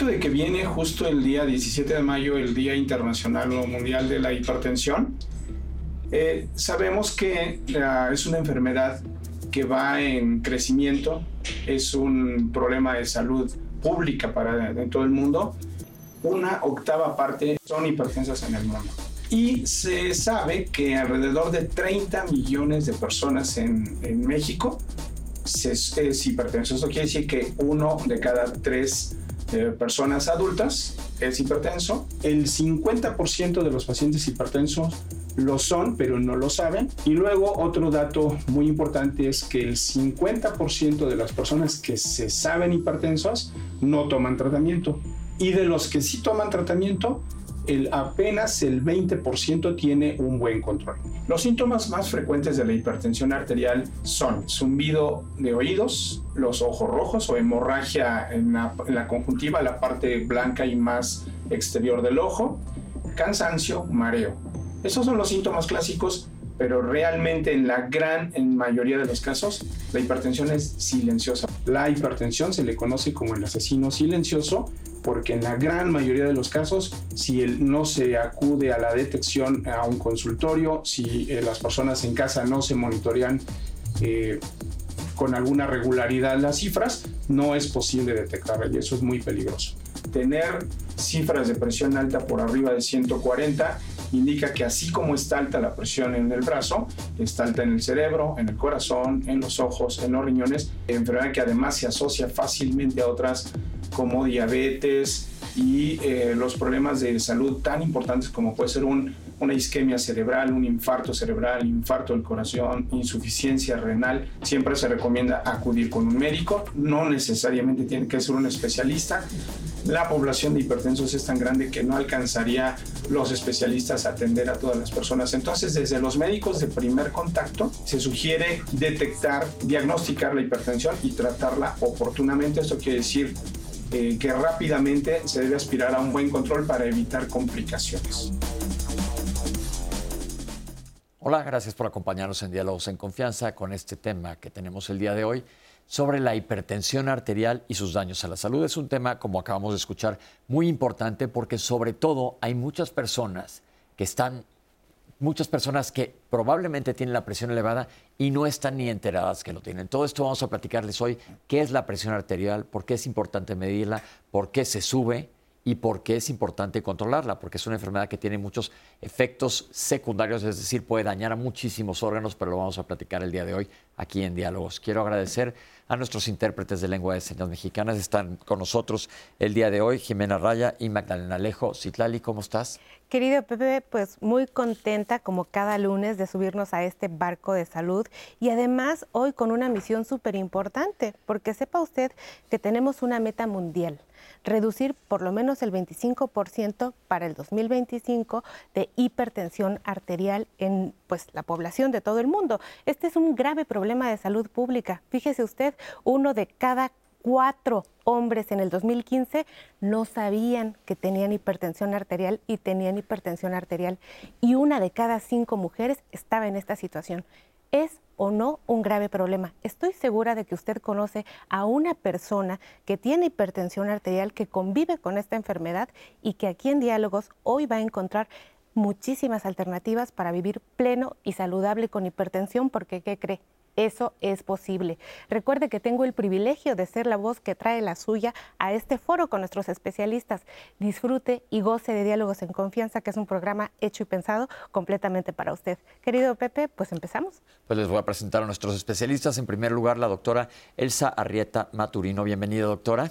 propósito de que viene justo el día 17 de mayo, el Día Internacional o Mundial de la Hipertensión, eh, sabemos que es una enfermedad que va en crecimiento, es un problema de salud pública para en todo el mundo. Una octava parte son hipertensas en el mundo. Y se sabe que alrededor de 30 millones de personas en, en México es hipertenso. Eso quiere decir que uno de cada tres eh, personas adultas es hipertenso. El 50% de los pacientes hipertensos lo son, pero no lo saben. Y luego otro dato muy importante es que el 50% de las personas que se saben hipertensos no toman tratamiento. Y de los que sí toman tratamiento, apenas el 20% tiene un buen control. Los síntomas más frecuentes de la hipertensión arterial son zumbido de oídos, los ojos rojos o hemorragia en la conjuntiva, la parte blanca y más exterior del ojo, cansancio, mareo. Esos son los síntomas clásicos, pero realmente en la gran mayoría de los casos la hipertensión es silenciosa. La hipertensión se le conoce como el asesino silencioso porque en la gran mayoría de los casos, si no se acude a la detección a un consultorio, si eh, las personas en casa no se monitorean eh, con alguna regularidad las cifras, no es posible detectarla y eso es muy peligroso. Tener cifras de presión alta por arriba de 140 indica que así como está alta la presión en el brazo, está alta en el cerebro, en el corazón, en los ojos, en los riñones, enfermedad que además se asocia fácilmente a otras como diabetes y eh, los problemas de salud tan importantes como puede ser un, una isquemia cerebral, un infarto cerebral, infarto del corazón, insuficiencia renal, siempre se recomienda acudir con un médico, no necesariamente tiene que ser un especialista. La población de hipertensos es tan grande que no alcanzaría los especialistas a atender a todas las personas. Entonces, desde los médicos de primer contacto, se sugiere detectar, diagnosticar la hipertensión y tratarla oportunamente. Esto quiere decir eh, que rápidamente se debe aspirar a un buen control para evitar complicaciones. Hola, gracias por acompañarnos en Diálogos en Confianza con este tema que tenemos el día de hoy sobre la hipertensión arterial y sus daños a la salud. Es un tema, como acabamos de escuchar, muy importante porque sobre todo hay muchas personas que están muchas personas que probablemente tienen la presión elevada y no están ni enteradas que lo tienen. Todo esto vamos a platicarles hoy, qué es la presión arterial, por qué es importante medirla, por qué se sube y por qué es importante controlarla, porque es una enfermedad que tiene muchos efectos secundarios, es decir, puede dañar a muchísimos órganos, pero lo vamos a platicar el día de hoy aquí en Diálogos. Quiero agradecer a nuestros intérpretes de lengua de señas mexicanas. Están con nosotros el día de hoy Jimena Raya y Magdalena Alejo. Citlali, ¿cómo estás? Querido Pepe, pues muy contenta como cada lunes de subirnos a este barco de salud y además hoy con una misión súper importante, porque sepa usted que tenemos una meta mundial reducir por lo menos el 25% para el 2025 de hipertensión arterial en pues, la población de todo el mundo. Este es un grave problema de salud pública. Fíjese usted, uno de cada cuatro hombres en el 2015 no sabían que tenían hipertensión arterial y tenían hipertensión arterial. Y una de cada cinco mujeres estaba en esta situación. ¿Es o no un grave problema? Estoy segura de que usted conoce a una persona que tiene hipertensión arterial, que convive con esta enfermedad y que aquí en Diálogos hoy va a encontrar muchísimas alternativas para vivir pleno y saludable con hipertensión, porque ¿qué cree? Eso es posible. Recuerde que tengo el privilegio de ser la voz que trae la suya a este foro con nuestros especialistas. Disfrute y goce de Diálogos en Confianza, que es un programa hecho y pensado completamente para usted. Querido Pepe, pues empezamos. Pues les voy a presentar a nuestros especialistas. En primer lugar, la doctora Elsa Arrieta Maturino. Bienvenida, doctora.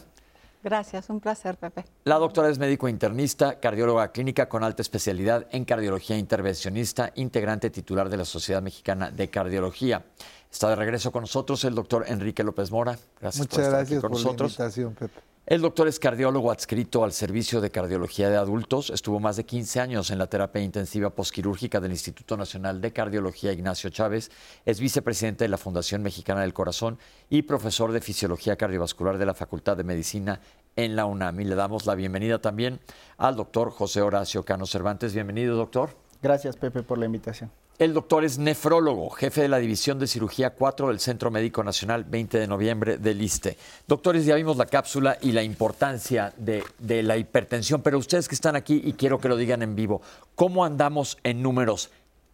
Gracias, un placer, Pepe. La doctora es médico internista, cardióloga clínica con alta especialidad en cardiología intervencionista, integrante titular de la Sociedad Mexicana de Cardiología. Está de regreso con nosotros el doctor Enrique López Mora. Gracias por estar aquí con nosotros. La invitación, Pepe. El doctor es cardiólogo adscrito al Servicio de Cardiología de Adultos. Estuvo más de 15 años en la terapia intensiva posquirúrgica del Instituto Nacional de Cardiología Ignacio Chávez. Es vicepresidente de la Fundación Mexicana del Corazón y profesor de Fisiología Cardiovascular de la Facultad de Medicina en la UNAM. Y le damos la bienvenida también al doctor José Horacio Cano Cervantes. Bienvenido, doctor. Gracias, Pepe, por la invitación. El doctor es nefrólogo, jefe de la División de Cirugía 4 del Centro Médico Nacional 20 de noviembre del ISTE. Doctores, ya vimos la cápsula y la importancia de, de, la hipertensión, pero ustedes que están aquí y quiero que lo digan en vivo, ¿cómo andamos en números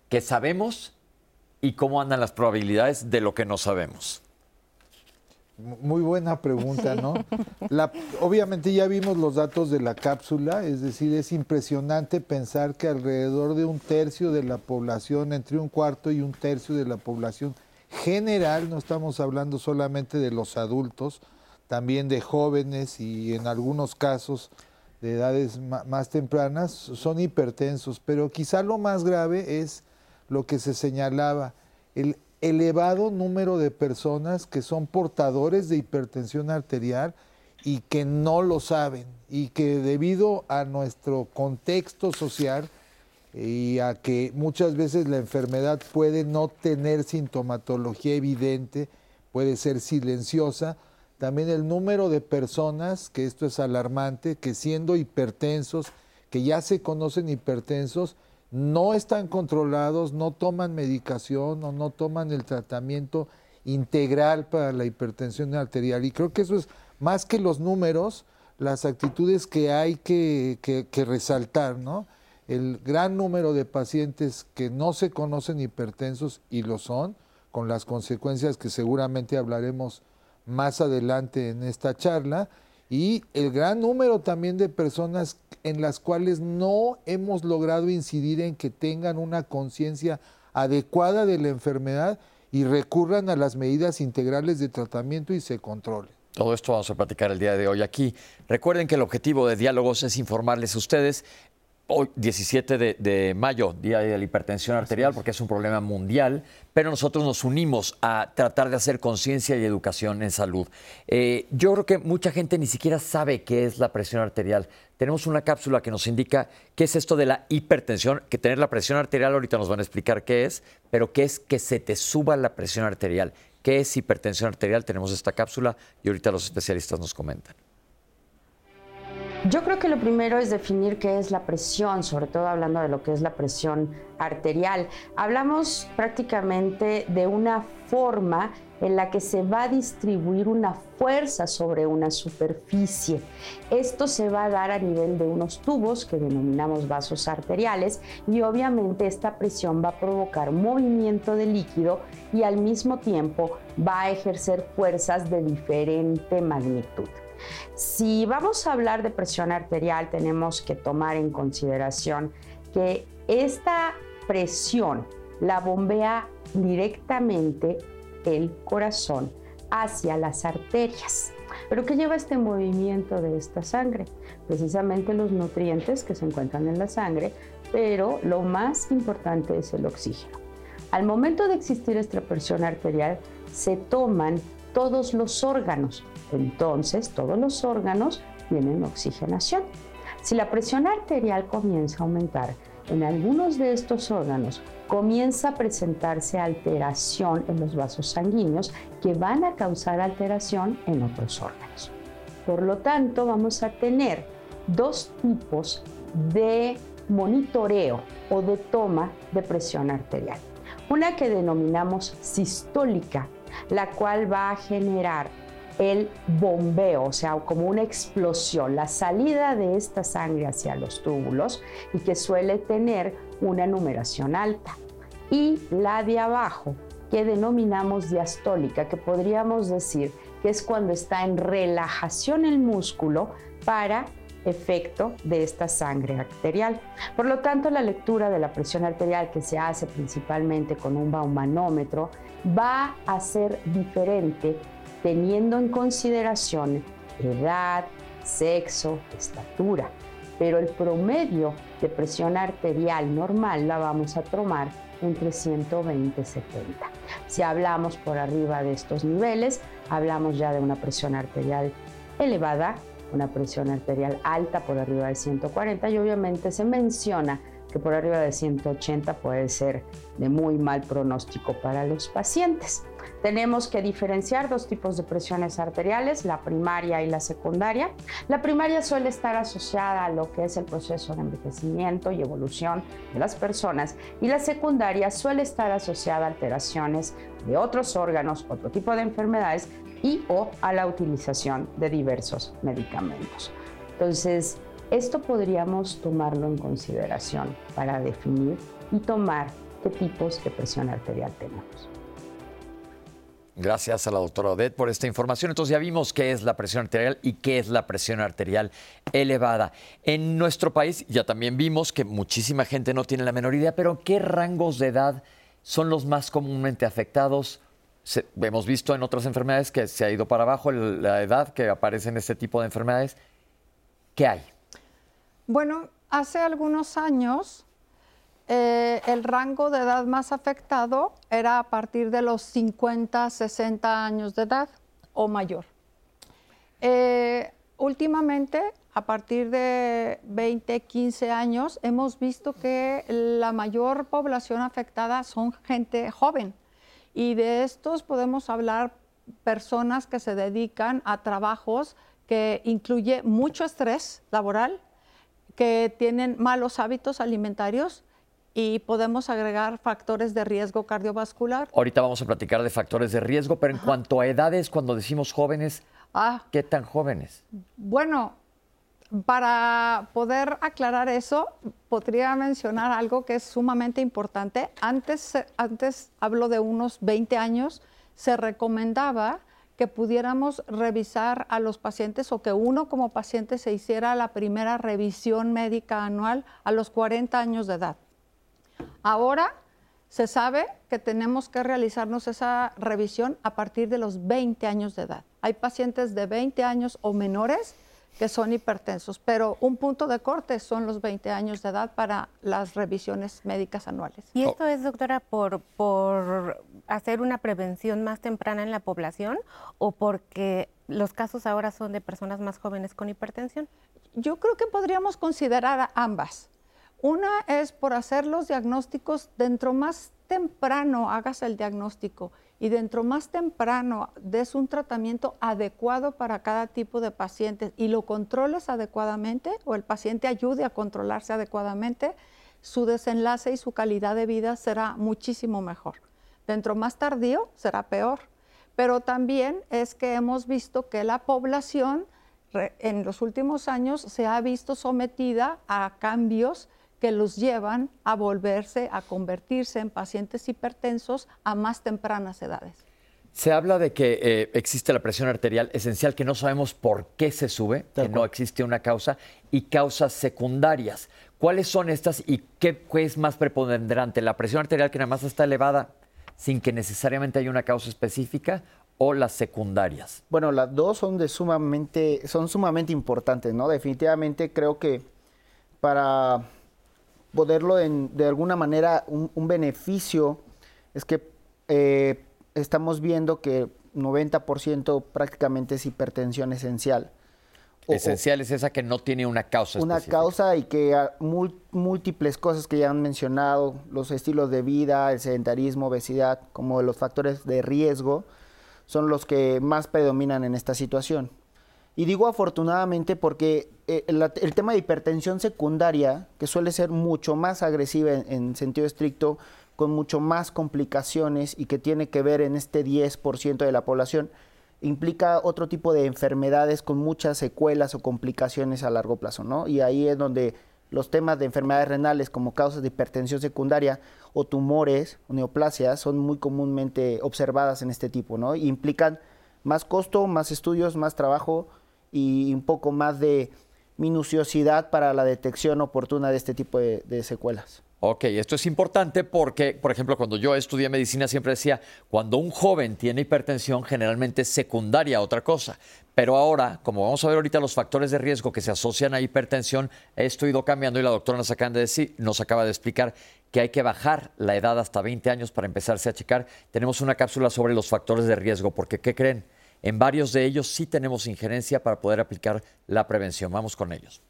que sabemos y cómo andan las probabilidades de lo que no sabemos? Muy buena pregunta, ¿no? La, obviamente ya vimos los datos de la cápsula, es decir, es impresionante pensar que alrededor de un tercio de la población, entre un cuarto y un tercio de la población general, no estamos hablando solamente de los adultos, también de jóvenes y en algunos casos de edades más tempranas, son hipertensos, pero quizá lo más grave es lo que se señalaba, el elevado número de personas que son portadores de hipertensión arterial y que no lo saben y que debido a nuestro contexto social y a que muchas veces la enfermedad puede no tener sintomatología evidente, puede ser silenciosa, también el número de personas, que esto es alarmante, que siendo hipertensos, que ya se conocen hipertensos, no están controlados, no toman medicación o no toman el tratamiento integral para la hipertensión arterial. Y creo que eso es más que los números, las actitudes que hay que, resaltar, ¿no? El gran número de pacientes que no se conocen hipertensos y lo son, con las consecuencias que seguramente hablaremos más adelante en esta charla, y el gran número también de personas en las cuales no hemos logrado incidir en que tengan una conciencia adecuada de la enfermedad y recurran a las medidas integrales de tratamiento y se controlen. Todo esto vamos a platicar el día de hoy aquí. Recuerden que el objetivo de Diálogos es informarles a ustedes hoy 17 de, mayo, Día de la Hipertensión Arterial, porque es un problema mundial, pero nosotros nos unimos a tratar de hacer conciencia y educación en salud. Eh, yo creo que mucha gente ni siquiera sabe qué es la presión arterial. Tenemos una cápsula que nos indica qué es esto de la hipertensión, que tener la presión arterial, ahorita nos van a explicar qué es, pero qué es que se te suba la presión arterial. ¿Qué es hipertensión arterial? Tenemos esta cápsula y ahorita los especialistas nos comentan. Yo creo que lo primero es definir qué es la presión, sobre todo hablando de lo que es la presión arterial. Hablamos prácticamente de una forma en la que se va a distribuir una fuerza sobre una superficie. Esto se va a dar a nivel de unos tubos que denominamos vasos arteriales y obviamente esta presión va a provocar movimiento de líquido y al mismo tiempo va a ejercer fuerzas de diferente magnitud. Si vamos a hablar de presión arterial, tenemos que tomar en consideración que esta presión la bombea directamente el corazón hacia las arterias. ¿Pero qué lleva este movimiento de esta sangre? Precisamente los nutrientes que se encuentran en la sangre, pero lo más importante es el oxígeno. Al momento de existir esta presión arterial, se toman todos los órganos, entonces todos los órganos tienen oxigenación. Si la presión arterial comienza a aumentar en algunos de estos órganos, comienza a presentarse alteración en los vasos sanguíneos que van a causar alteración en otros órganos. Por lo tanto, vamos a tener dos tipos de monitoreo o de toma de presión arterial. Una que denominamos sistólica, la cual va a generar el bombeo, o sea, como una explosión, la salida de esta sangre hacia los túbulos y que suele tener una numeración alta. Y la de abajo, que denominamos diastólica, que podríamos decir que es cuando está en relajación el músculo para efecto de esta sangre arterial. Por lo tanto, la lectura de la presión arterial que se hace principalmente con un baumanómetro va a ser diferente teniendo en consideración edad, sexo, estatura. Pero el promedio de presión arterial normal la vamos a tomar entre 120 y 70. Si hablamos por arriba de estos niveles, hablamos ya de una presión arterial elevada, una presión arterial alta por arriba de 140 y obviamente se menciona que por arriba de 180 puede ser de muy mal pronóstico para los pacientes. Tenemos que diferenciar dos tipos de presiones arteriales, la primaria y la secundaria. La primaria suele estar asociada a lo que es el proceso de envejecimiento y evolución de las personas y la secundaria suele estar asociada a alteraciones de otros órganos, otro tipo de enfermedades y o a la utilización de diversos medicamentos. Entonces, esto podríamos tomarlo en consideración para definir y tomar qué tipos de presión arterial tenemos. Gracias a la doctora Odette por esta información. Entonces ya vimos qué es la presión arterial y qué es la presión arterial elevada. En nuestro país ya también vimos que muchísima gente no tiene la menor idea, pero ¿qué rangos de edad son los más comúnmente afectados? hemos visto en otras enfermedades que se ha ido para abajo la edad que aparece en este tipo de enfermedades. ¿Qué hay? Bueno, hace algunos años eh, el rango de edad más afectado era a partir de los 50, 60 años de edad o mayor. Eh, últimamente, a partir de 20, 15 años, hemos visto que la mayor población afectada son gente joven. Y de estos podemos hablar personas que se dedican a trabajos que incluye mucho estrés laboral, que tienen malos hábitos alimentarios, y podemos agregar factores de riesgo cardiovascular. Ahorita vamos a platicar de factores de riesgo, pero en cuanto a edades, cuando decimos jóvenes, ah, ¿qué tan jóvenes? Bueno, para poder aclarar eso, podría mencionar algo que es sumamente importante. Antes, antes hablo de unos 20 años, se recomendaba que pudiéramos revisar a los pacientes o que uno como paciente se hiciera la primera revisión médica anual a los 40 años de edad. Ahora se sabe que tenemos que realizarnos esa revisión a partir de los 20 años de edad. Hay pacientes de 20 años o menores que son hipertensos, pero un punto de corte son los 20 años de edad para las revisiones médicas anuales. ¿Y esto es, doctora, por, por hacer una prevención más temprana en la población o porque los casos ahora son de personas más jóvenes con hipertensión? Yo creo que podríamos considerar ambas. Una es por hacer los diagnósticos dentro más temprano, hagas el diagnóstico y dentro más temprano des un tratamiento adecuado para cada tipo de paciente y lo controles adecuadamente o el paciente ayude a controlarse adecuadamente, su desenlace y su calidad de vida será muchísimo mejor. Dentro más tardío será peor. Pero también es que hemos visto que la población en los últimos años se ha visto sometida a cambios que los llevan a volverse, a convertirse en pacientes hipertensos a más tempranas edades. Se habla de que eh, existe la presión arterial esencial, que no sabemos por qué se sube, que no existe una causa, y causas secundarias. ¿Cuáles son estas y qué, es más preponderante? ¿La presión arterial que nada más está elevada sin que necesariamente haya una causa específica o las secundarias? Bueno, las dos son, de sumamente, son sumamente importantes, ¿no? Definitivamente creo que para poderlo en, de alguna manera, un, beneficio es que eh, estamos viendo que 90% prácticamente es hipertensión esencial. esencial es esa que no tiene una causa. Una causa y que múltiples cosas que ya han mencionado, los estilos de vida, el sedentarismo, obesidad, como los factores de riesgo, son los que más predominan en esta situación. Y digo afortunadamente porque eh, el, tema de hipertensión secundaria, que suele ser mucho más agresiva en, sentido estricto, con mucho más complicaciones y que tiene que ver en este 10% de la población, implica otro tipo de enfermedades con muchas secuelas o complicaciones a largo plazo, ¿no? Y ahí es donde los temas de enfermedades renales como causas de hipertensión secundaria o tumores o neoplasias son muy comúnmente observadas en este tipo, ¿no? Y implican más costo, más estudios, más trabajo y un poco más de minuciosidad para la detección oportuna de este tipo de, secuelas. Ok, esto es importante porque, por ejemplo, cuando yo estudié medicina siempre decía, cuando un joven tiene hipertensión generalmente es secundaria a otra cosa. Pero ahora, como vamos a ver ahorita los factores de riesgo que se asocian a hipertensión, esto ha ido cambiando y la doctora nos acaba de, decir, nos acaba de explicar que hay que bajar la edad hasta 20 años para empezarse a checar. Tenemos una cápsula sobre los factores de riesgo, porque ¿qué creen? En varios de ellos sí tenemos injerencia para poder aplicar la prevención. Vamos con ellos.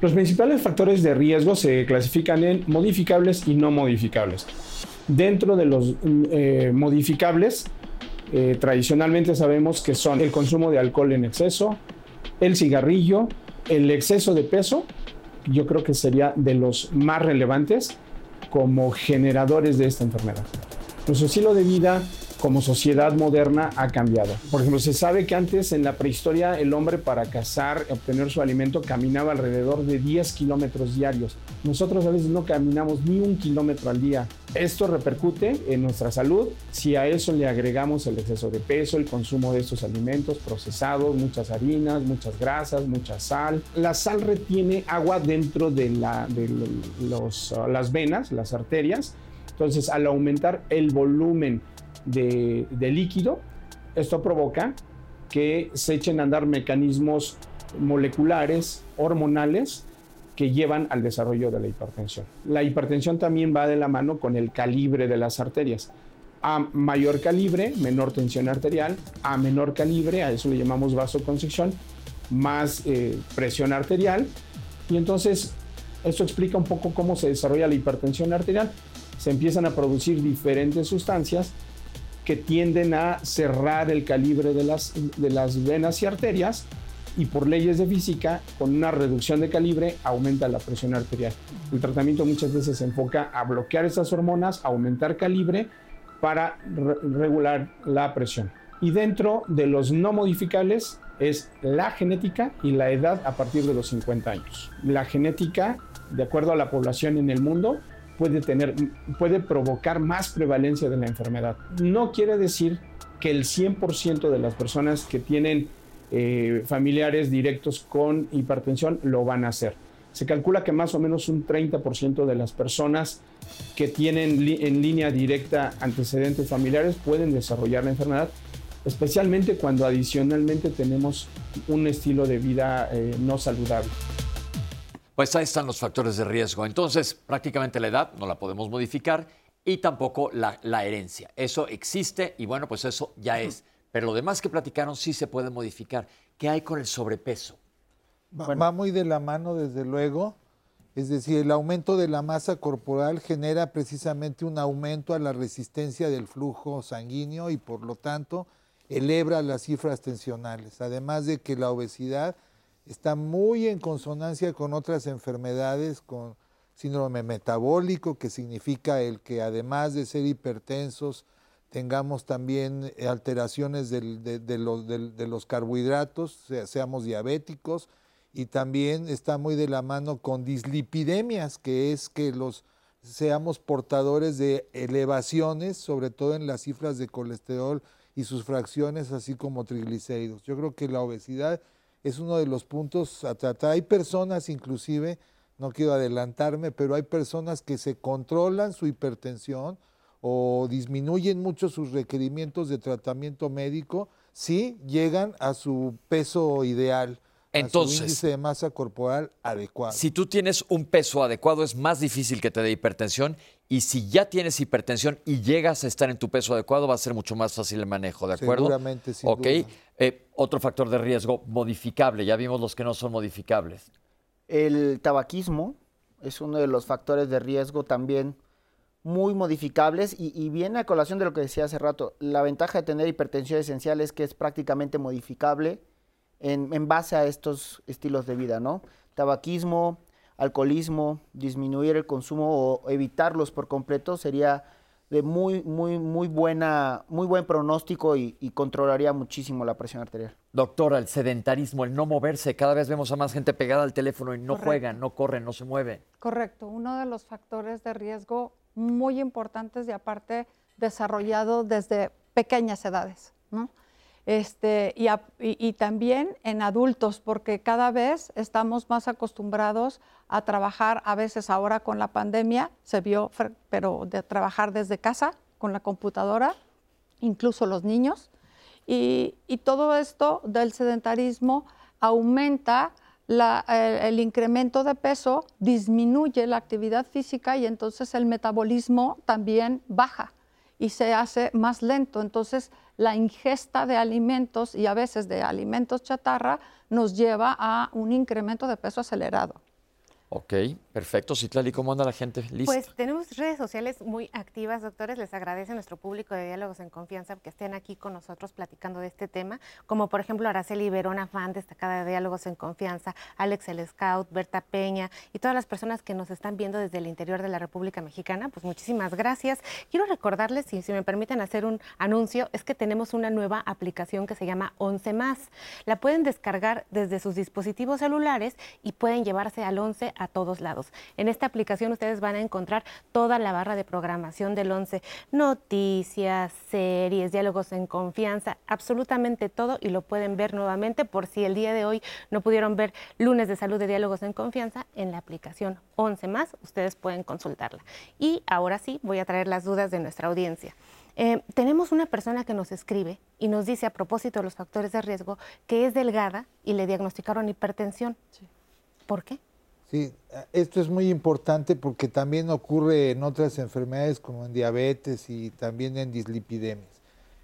Los principales factores de riesgo se clasifican en modificables y no modificables. Dentro de los eh, modificables, eh, tradicionalmente sabemos que son el consumo de alcohol en exceso, el cigarrillo, el exceso de peso, yo creo que sería de los más relevantes como generadores de esta enfermedad. Nuestro estilo de vida como sociedad moderna ha cambiado. Por ejemplo, se sabe que antes en la prehistoria el hombre para cazar, obtener su alimento, caminaba alrededor de 10 kilómetros diarios. Nosotros a veces no caminamos ni un kilómetro al día. Esto repercute en nuestra salud si a eso le agregamos el exceso de peso, el consumo de estos alimentos procesados, muchas harinas, muchas grasas, mucha sal. La sal retiene agua dentro de, las venas, las arterias. Entonces, al aumentar el volumen de, líquido, esto provoca que se echen a andar mecanismos moleculares, hormonales, que llevan al desarrollo de la hipertensión. La hipertensión también va de la mano con el calibre de las arterias. A mayor calibre, menor tensión arterial. A menor calibre, a eso le llamamos vasoconstricción, más eh, presión arterial. Y entonces, esto explica un poco cómo se desarrolla la hipertensión arterial. Se empiezan a producir diferentes sustancias que tienden a cerrar el calibre de las, de las venas y arterias y por leyes de física, con una reducción de calibre, aumenta la presión arterial. El tratamiento muchas veces se enfoca a bloquear esas hormonas, aumentar calibre para regular la presión. Y dentro de los no modificables es la genética y la edad a partir de los 50 años. La genética, de acuerdo a la población en el mundo, puede, tener, puede provocar más prevalencia de la enfermedad. No quiere decir que el 100% de las personas que tienen eh, familiares directos con hipertensión lo van a hacer. Se calcula que más o menos un 30% de las personas que tienen en línea directa antecedentes familiares pueden desarrollar la enfermedad, especialmente cuando adicionalmente tenemos un estilo de vida eh, no saludable. Pues ahí están los factores de riesgo. Entonces, prácticamente la edad no la podemos modificar y tampoco la, herencia. Eso existe y bueno, pues eso ya es. Pero lo demás que platicaron sí se puede modificar. ¿Qué hay con el sobrepeso? Va, muy de la mano, desde luego. Es decir, el aumento de la masa corporal genera precisamente un aumento a la resistencia del flujo sanguíneo y por lo tanto eleva las cifras tensionales. Además de que la obesidad está muy en consonancia con otras enfermedades, con síndrome metabólico, que significa el que además de ser hipertensos, tengamos también alteraciones de, los, de, los, carbohidratos, seamos diabéticos, y también está muy de la mano con dislipidemias, que es que los seamos portadores de elevaciones, sobre todo en las cifras de colesterol y sus fracciones, así como triglicéridos. Yo creo que la obesidad es uno de los puntos a tratar. Hay personas inclusive, no quiero adelantarme, pero hay personas que se controlan su hipertensión o disminuyen mucho sus requerimientos de tratamiento médico si llegan a su peso ideal. Entonces, a su índice de masa corporal adecuado. Si tú tienes un peso adecuado, es más difícil que te dé hipertensión. Y si ya tienes hipertensión y llegas a estar en tu peso adecuado, va a ser mucho más fácil el manejo, ¿de acuerdo? Seguramente, sí. Ok. Eh, otro factor de riesgo modificable, ya vimos los que no son modificables. El tabaquismo es uno de los factores de riesgo también muy modificables y, viene a colación de lo que decía hace rato. La ventaja de tener hipertensión esencial es que es prácticamente modificable en, en base a estos estilos de vida, ¿no? Tabaquismo, alcoholismo, disminuir el consumo o evitarlos por completo sería de muy, muy, muy buena, muy buen pronóstico y, controlaría muchísimo la presión arterial. Doctora, el sedentarismo, el no moverse, cada vez vemos a más gente pegada al teléfono y no juegan, no corren, no se mueven. Correcto, uno de los factores de riesgo muy importantes y aparte desarrollado desde pequeñas edades, ¿no? Este, y, también en adultos, porque cada vez estamos más acostumbrados a trabajar, a veces ahora con la pandemia se vio, pero de trabajar desde casa con la computadora, incluso los niños. Y, todo esto del sedentarismo aumenta la, el, incremento de peso, disminuye la actividad física y entonces el metabolismo también baja y se hace más lento. Entonces, la ingesta de alimentos y a veces de alimentos chatarra nos lleva a un incremento de peso acelerado. Ok, perfecto. Citlali, ¿cómo anda la gente? ¿Lista? Pues tenemos redes sociales muy activas, doctores. Les agradece a nuestro público de Diálogos en Confianza que estén aquí con nosotros platicando de este tema, como por ejemplo Araceli Verona, fan destacada de Diálogos en Confianza, Alex el Scout, Berta Peña y todas las personas que nos están viendo desde el interior de la República Mexicana. Pues muchísimas gracias. Quiero recordarles, si, si me permiten hacer un anuncio, es que tenemos una nueva aplicación que se llama 11 más. La pueden descargar desde sus dispositivos celulares y pueden llevarse al 11 a todos lados. En esta aplicación ustedes van a encontrar toda la barra de programación del 11, noticias, series, diálogos en confianza, absolutamente todo y lo pueden ver nuevamente por si el día de hoy no pudieron ver lunes de salud de diálogos en confianza en la aplicación 11 más, ustedes pueden consultarla. Y ahora sí, voy a traer las dudas de nuestra audiencia. Eh, tenemos una persona que nos escribe y nos dice a propósito de los factores de riesgo que es delgada y le diagnosticaron hipertensión. ¿Por qué? Sí, esto es muy importante porque también ocurre en otras enfermedades como en diabetes y también en dislipidemias.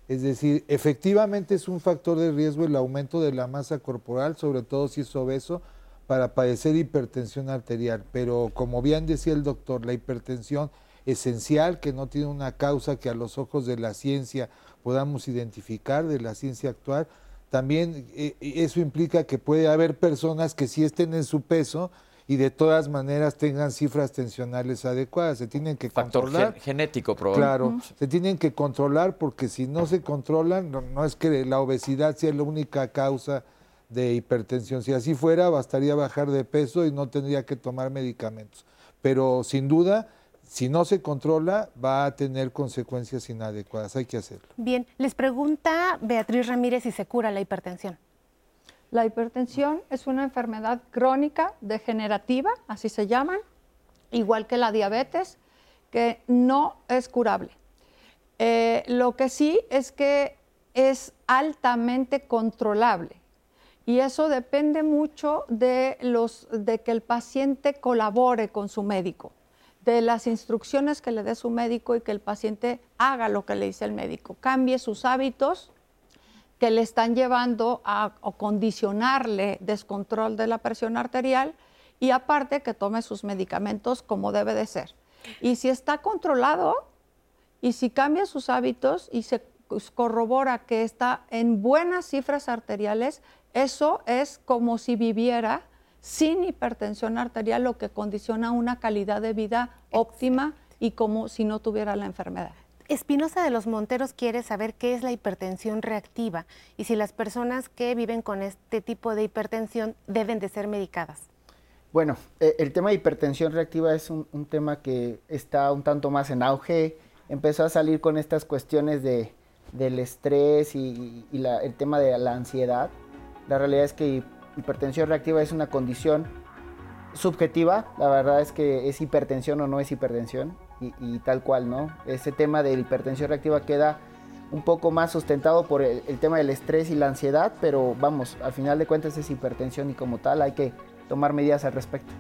Es decir, efectivamente es un factor de riesgo el aumento de la masa corporal, sobre todo si es obeso, para padecer hipertensión arterial. Pero como bien decía el doctor, la hipertensión esencial, que no tiene una causa que a los ojos de la ciencia podamos identificar, de la ciencia actual, también eh, eso implica que puede haber personas que sí estén en su peso, y de todas maneras tengan cifras tensionales adecuadas. Se tienen que Factor controlar. genético, probablemente. Claro, se tienen que controlar porque si no se controlan, no, es que la obesidad sea la única causa de hipertensión. Si así fuera, bastaría bajar de peso y no tendría que tomar medicamentos. Pero sin duda, si no se controla, va a tener consecuencias inadecuadas. Hay que hacerlo. Bien, les pregunta Beatriz Ramírez si se cura la hipertensión. La hipertensión es una enfermedad crónica degenerativa, así se llaman, igual que la diabetes, que no es curable. Eh, lo que sí es que es altamente controlable y eso depende mucho de, los, de que el paciente colabore con su médico, de las instrucciones que le dé su médico y que el paciente haga lo que le dice el médico, cambie sus hábitos que le están llevando a, condicionarle descontrol de la presión arterial y aparte que tome sus medicamentos como debe de ser. Y si está controlado y si cambia sus hábitos y se corrobora que está en buenas cifras arteriales, eso es como si viviera sin hipertensión arterial, lo que condiciona una calidad de vida óptima y como si no tuviera la enfermedad. Espinosa de los Monteros quiere saber qué es la hipertensión reactiva y si las personas que viven con este tipo de hipertensión deben de ser medicadas. Bueno, eh, el tema de hipertensión reactiva es un, tema que está un tanto más en auge. Empezó a salir con estas cuestiones de, del estrés y, el tema de la ansiedad. La realidad es que hipertensión reactiva es una condición subjetiva. La verdad es que es hipertensión o no es hipertensión y, tal cual, ¿no? Ese tema de hipertensión reactiva queda un poco más sustentado por el, tema del estrés y la ansiedad, pero vamos, al final de cuentas es hipertensión y como tal hay que tomar medidas al respecto.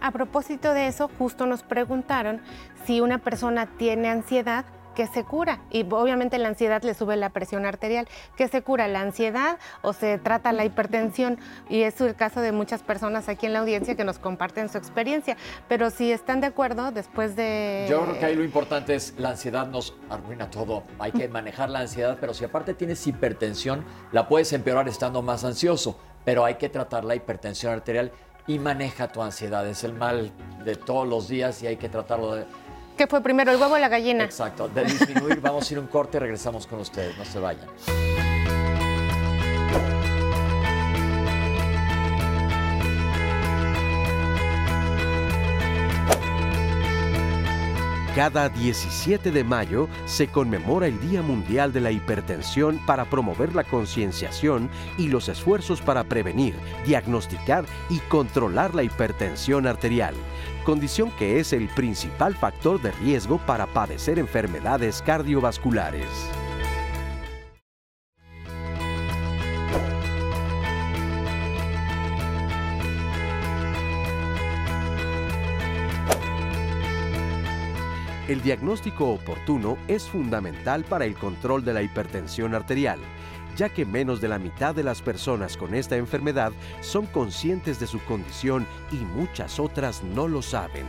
A propósito de eso, justo nos preguntaron si una persona tiene ansiedad, que se cura. Y obviamente la ansiedad le sube la presión arterial. ¿Qué se cura? ¿La ansiedad o se trata la hipertensión? Y es el caso de muchas personas aquí en la audiencia que nos comparten su experiencia. Pero si están de acuerdo, después de... Yo creo que ahí lo importante es la ansiedad nos arruina todo. Hay que manejar la ansiedad, pero si aparte tienes hipertensión, la puedes empeorar estando más ansioso. Pero hay que tratar la hipertensión arterial y maneja tu ansiedad. Es el mal de todos los días y hay que tratarlo de ¿Qué fue primero, el huevo o la gallina? Exacto. De disminuir, vamos a ir un corte y regresamos con ustedes. No se vayan. Cada 17 de mayo se conmemora el Día Mundial de la Hipertensión para promover la concienciación y los esfuerzos para prevenir, diagnosticar y controlar la hipertensión arterial condición que es el principal factor de riesgo para padecer enfermedades cardiovasculares. El diagnóstico oportuno es fundamental para el control de la hipertensión arterial ya que menos de la mitad de las personas con esta enfermedad son conscientes de su condición y muchas otras no lo saben.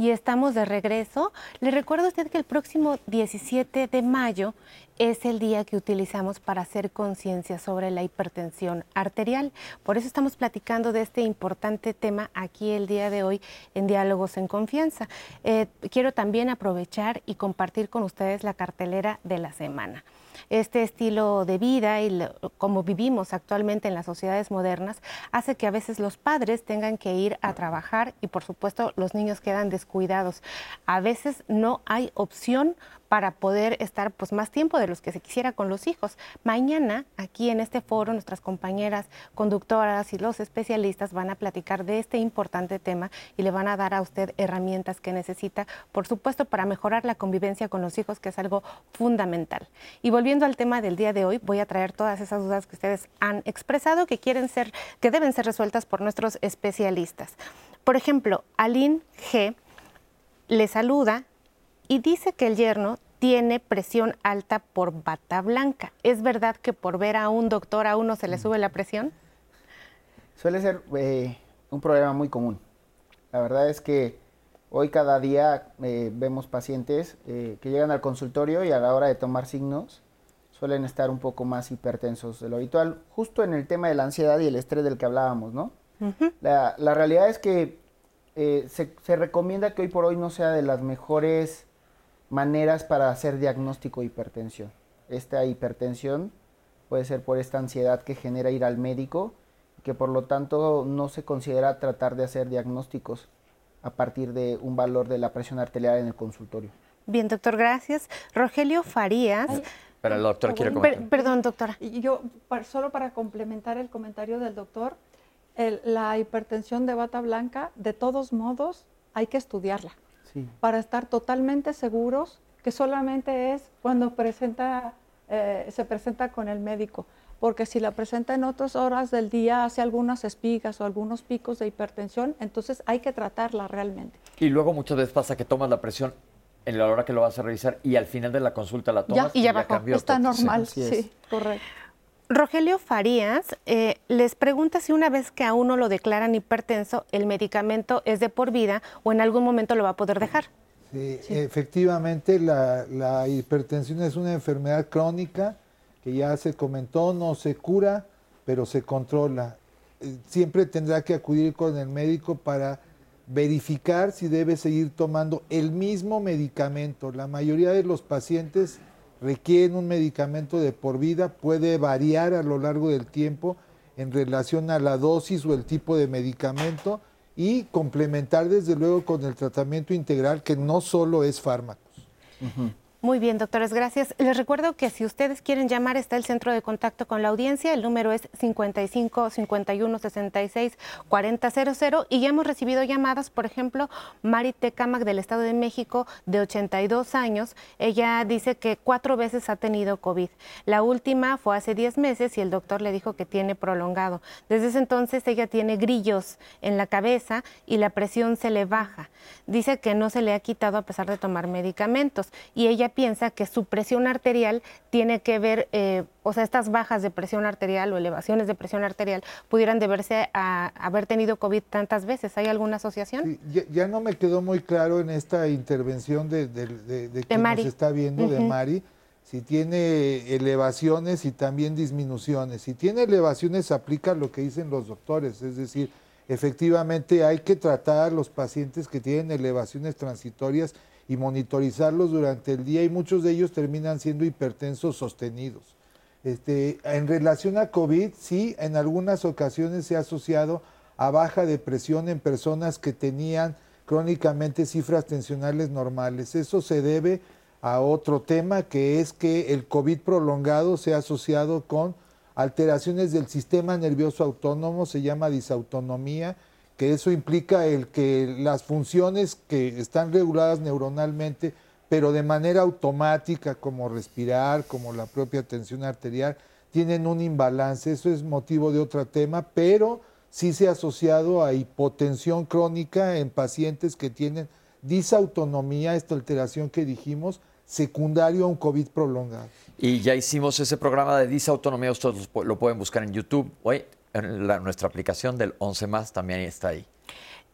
Y estamos de regreso. Le recuerdo a usted que el próximo 17 de mayo es el día que utilizamos para hacer conciencia sobre la hipertensión arterial. Por eso estamos platicando de este importante tema aquí el día de hoy en Diálogos en Confianza. Eh, quiero también aprovechar y compartir con ustedes la cartelera de la semana este estilo de vida y como vivimos actualmente en las sociedades modernas hace que a veces los padres tengan que ir a trabajar y por supuesto los niños quedan descuidados. A veces no hay opción para poder estar pues más tiempo de los que se quisiera con los hijos. Mañana aquí en este foro nuestras compañeras conductoras y los especialistas van a platicar de este importante tema y le van a dar a usted herramientas que necesita, por supuesto, para mejorar la convivencia con los hijos, que es algo fundamental. Y volviendo al tema del día de hoy, voy a traer todas esas dudas que ustedes han expresado que quieren ser que deben ser resueltas por nuestros especialistas. Por ejemplo, Aline G le saluda y dice que el yerno tiene presión alta por bata blanca. ¿Es verdad que por ver a un doctor a uno se le sube la presión? Suele ser eh, un problema muy común. La verdad es que hoy cada día eh, vemos pacientes eh, que llegan al consultorio y a la hora de tomar signos suelen estar un poco más hipertensos de lo habitual, justo en el tema de la ansiedad y el estrés del que hablábamos, ¿no? la, realidad es que se, se recomienda que hoy por hoy no sea de las mejores maneras para hacer diagnóstico de hipertensión. Esta hipertensión puede ser por esta ansiedad que genera ir al médico, que por lo tanto no se considera tratar de hacer diagnósticos a partir de un valor de la presión arterial en el consultorio. Bien, doctor, gracias. Rogelio Farías. Pero el doctor quiere comentar. perdón, doctora. Yo, solo para complementar el comentario del doctor, la hipertensión de bata blanca, de todos modos, hay que estudiarla para estar totalmente seguros que solamente es cuando presenta, eh, se presenta con el médico. Porque si la presenta en otras horas del día, hace algunas espigas o algunos picos de hipertensión, entonces hay que tratarla realmente. Y luego muchas veces pasa que tomas la presión en la hora que lo vas a revisar y al final de la consulta la tomas y ya, bajó. Está normal, sí correcto. Rogelio Farías eh, les pregunta si una vez que a uno lo declaran hipertenso, el medicamento es de por vida o en algún momento lo va a poder dejar. Sí, efectivamente la, hipertensión es una enfermedad crónica que ya se comentó, no se cura, pero se controla. Eh, siempre tendrá que acudir con el médico para verificar si debe seguir tomando el mismo medicamento. La mayoría de los pacientes requieren un medicamento de por vida, puede variar a lo largo del tiempo en relación a la dosis o el tipo de medicamento y complementar desde luego con el tratamiento integral que no solo es fármacos. Muy bien, doctores, gracias. Les recuerdo que si ustedes quieren llamar, está el centro de contacto con la audiencia. El número es 55 51 66 4000 y ya hemos recibido llamadas, por ejemplo, Mari Tecamac del Estado de México, de 82 años. Ella dice que cuatro veces ha tenido COVID. La última fue hace 10 meses y el doctor le dijo que tiene prolongado. Desde ese entonces ella tiene grillos en la cabeza y la presión se le baja. Dice que no se le ha quitado a pesar de tomar medicamentos y ella piensa que su presión arterial tiene que ver, eh, o sea, estas bajas de presión arterial o elevaciones de presión arterial pudieran deberse a haber tenido COVID tantas veces. ¿Hay alguna asociación? ya, no me quedó muy claro en esta intervención de, de, que nos está viendo, de Mari, si tiene elevaciones y también disminuciones. Si tiene elevaciones, aplica lo que dicen los doctores, es decir, efectivamente hay que tratar a los pacientes que tienen elevaciones transitorias y monitorizarlos durante el día y muchos de ellos terminan siendo hipertensos sostenidos. Este, en relación a COVID, sí, en algunas ocasiones se ha asociado a baja de presión en personas que tenían crónicamente cifras tensionales normales. Eso se debe a otro tema que es que el COVID prolongado se ha asociado con alteraciones del sistema nervioso autónomo, se llama disautonomía, que eso implica el que las funciones que están reguladas neuronalmente, pero de manera automática, como respirar, como la propia tensión arterial, tienen un imbalance. Eso es motivo de otro tema, pero sí se ha asociado a hipotensión crónica en pacientes que tienen disautonomía, esta alteración que dijimos, secundario a un COVID prolongado. Y ya hicimos ese programa de disautonomía, ustedes lo pueden buscar en YouTube o en nuestra aplicación del 11 más, también está ahí.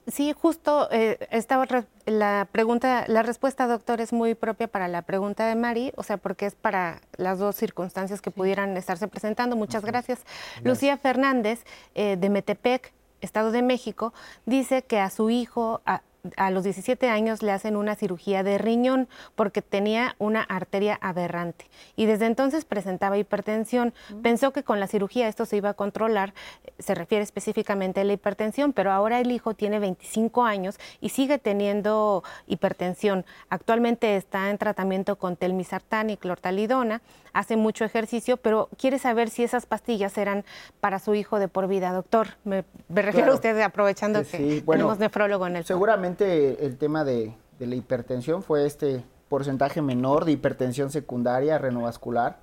Sí, justo eh, estaba la pregunta, la respuesta, doctor, es muy propia para la pregunta de Mari, o sea, porque es para las dos circunstancias que pudieran estarse presentando. Muchas gracias. Lucía Fernández, eh, de Metepec, Estado de México, dice que a su hijo, a los 17 años le hacen una cirugía de riñón porque tenía una arteria aberrante y desde entonces presentaba hipertensión. Mm. Pensó que con la cirugía esto se iba a controlar, se refiere específicamente a la hipertensión, pero ahora el hijo tiene 25 años y sigue teniendo hipertensión. Actualmente está en tratamiento con telmisartán y clortalidona hace mucho ejercicio, pero quiere saber si esas pastillas eran para su hijo de por vida. Doctor, me, refiero a usted aprovechando que tenemos nefrólogo en el Seguramente el tema de, la hipertensión fue este porcentaje menor de hipertensión secundaria renovascular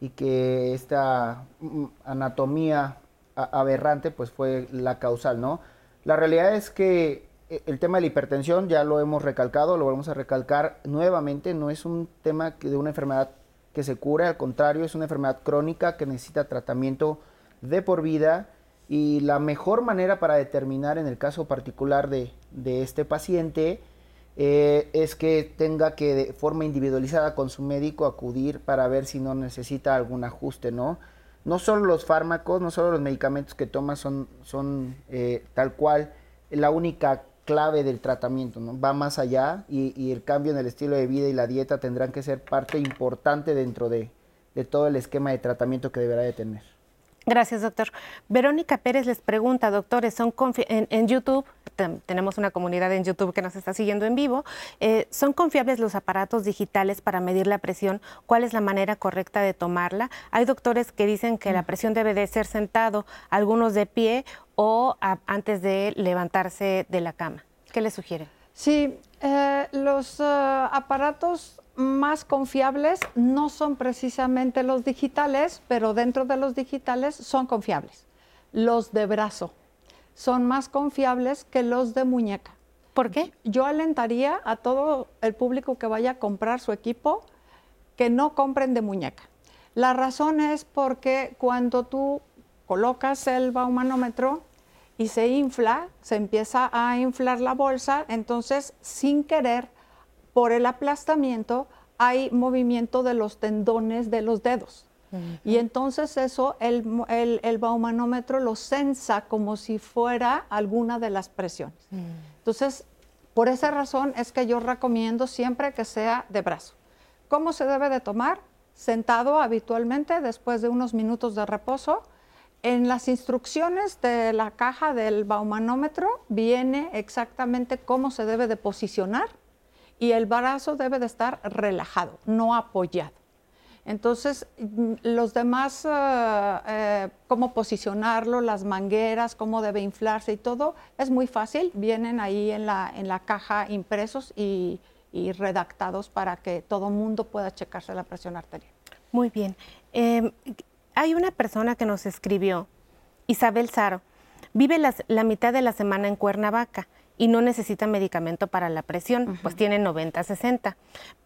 y que esta mm, anatomía aberrante pues fue la causal, ¿no? La realidad es que eh, el tema de la hipertensión ya lo hemos recalcado, lo vamos a recalcar nuevamente, no es un tema de una enfermedad que se cure, al contrario, es una enfermedad crónica que necesita tratamiento de por vida y la mejor manera para determinar en el caso particular de, este paciente eh, es que tenga que de forma individualizada con su médico acudir para ver si no necesita algún ajuste, ¿no? No solo los fármacos, no solo los medicamentos que toma son, son eh, tal cual la única clave del tratamiento, ¿no? Va más allá y, el cambio en el estilo de vida y la dieta tendrán que ser parte importante dentro de, todo el esquema de tratamiento que deberá de tener. Gracias, doctor. Verónica Pérez les pregunta, doctores, son en, YouTube, tenemos una comunidad en YouTube que nos está siguiendo en vivo, eh, ¿son confiables los aparatos digitales para medir la presión? ¿Cuál es la manera correcta de tomarla? Hay doctores que dicen que la presión debe de ser sentado, algunos de pie o antes de levantarse de la cama. ¿Qué le sugiere? Sí, eh, los eh, aparatos más confiables no son precisamente los digitales, pero dentro de los digitales son confiables. Los de brazo son más confiables que los de muñeca. ¿Por qué? Yo alentaría a todo el público que vaya a comprar su equipo que no compren de muñeca. La razón es porque cuando tú colocas el baumanómetro, y se infla, se empieza a inflar la bolsa, entonces sin querer, por el aplastamiento, hay movimiento de los tendones de los dedos. Y entonces eso el, el, baumanómetro lo sensa como si fuera alguna de las presiones. Mm. Entonces, por esa razón es que yo recomiendo siempre que sea de brazo. ¿Cómo se debe de tomar? Sentado habitualmente después de unos minutos de reposo en las instrucciones de la caja del baumanómetro viene exactamente cómo se debe de posicionar y el brazo debe de estar relajado, no apoyado. Entonces, mm, los demás, eh, eh, cómo posicionarlo, las mangueras, cómo debe inflarse y todo, es muy fácil. Vienen ahí en la, en la caja impresos y, redactados para que todo mundo pueda checarse la presión arterial. Muy bien. Eh, hay una persona que nos escribió, Isabel Saro, vive la mitad de la semana en Cuernavaca y no necesita medicamento para la presión, pues tiene 90-60.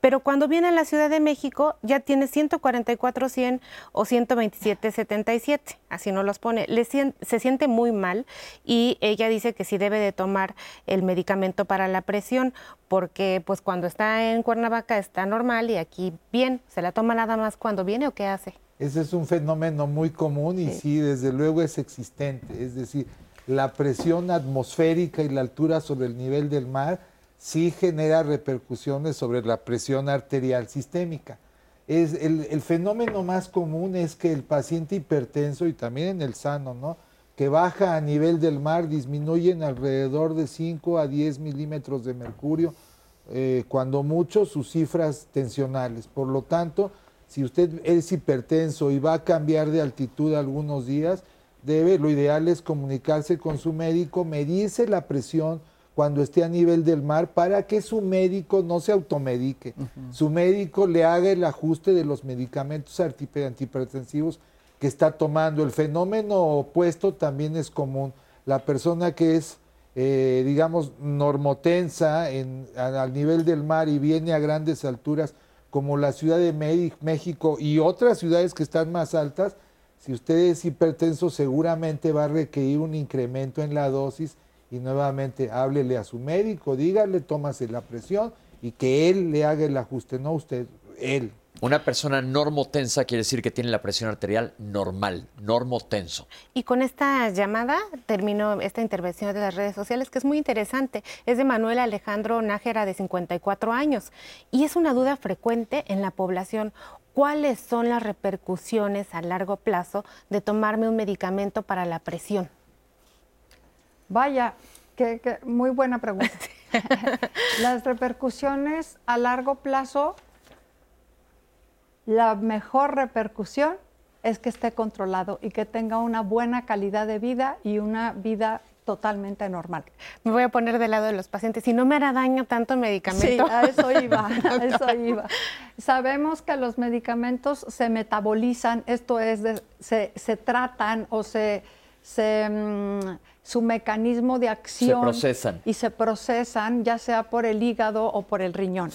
Pero cuando viene a la Ciudad de México ya tiene 144-100 o 127-77, así no los pone. Le, se siente muy mal y ella dice que sí debe de tomar el medicamento para la presión porque pues cuando está en Cuernavaca está normal y aquí bien, ¿se la toma nada más cuando viene o qué hace? Ese es un fenómeno muy común y sí desde luego es existente. Es decir, la presión atmosférica y la altura sobre el nivel del mar sí genera repercusiones sobre la presión arterial sistémica. Es el, fenómeno más común es que el paciente hipertenso y también en el sano, ¿no? que baja a nivel del mar disminuyen alrededor de 5 a 10 milímetros de mercurio, eh, cuando mucho sus cifras tensionales. Por lo tanto, si usted es hipertenso y va a cambiar de altitud algunos días, debe, lo ideal es comunicarse con su médico, medirse la presión cuando esté a nivel del mar para que su médico no se automedique. Su médico le haga el ajuste de los medicamentos antihipertensivos que está tomando. El fenómeno opuesto también es común. La persona que es, eh, digamos, normotensa en, al nivel del mar y viene a grandes alturas como la Ciudad de México y otras ciudades que están más altas, si usted es hipertenso seguramente va a requerir un incremento en la dosis y nuevamente háblele a su médico, dígale, tómase la presión y que él le haga el ajuste, no usted, él. Una persona normotensa quiere decir que tiene la presión arterial normal, normotenso. Y con esta llamada termino esta intervención de las redes sociales que es muy interesante. Es de Manuel Alejandro Nájera de 54 años y es una duda frecuente en la población. ¿Cuáles son las repercusiones a largo plazo de tomarme un medicamento para la presión? Vaya, que, muy buena pregunta. las repercusiones a largo plazo la mejor repercusión es que esté controlado y que tenga una buena calidad de vida y una vida totalmente normal. Me voy a poner del lado de los pacientes. Si no me hará daño tanto medicamento. Sí, a eso iba, a eso iba. Sabemos que los medicamentos se metabolizan, esto es, se, tratan o se, mm, su mecanismo de acción. Se procesan. Y se procesan ya sea por el hígado o por el riñón.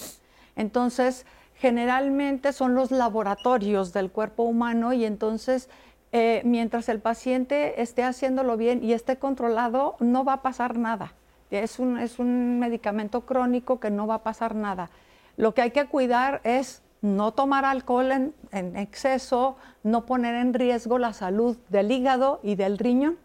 Entonces, generalmente son los laboratorios del cuerpo humano y entonces eh, mientras el paciente esté haciéndolo bien y esté controlado, no va a pasar nada. Es un, es un medicamento crónico que no va a pasar nada. Lo que hay que cuidar es no tomar alcohol en, en exceso, no poner en riesgo la salud del hígado y del riñón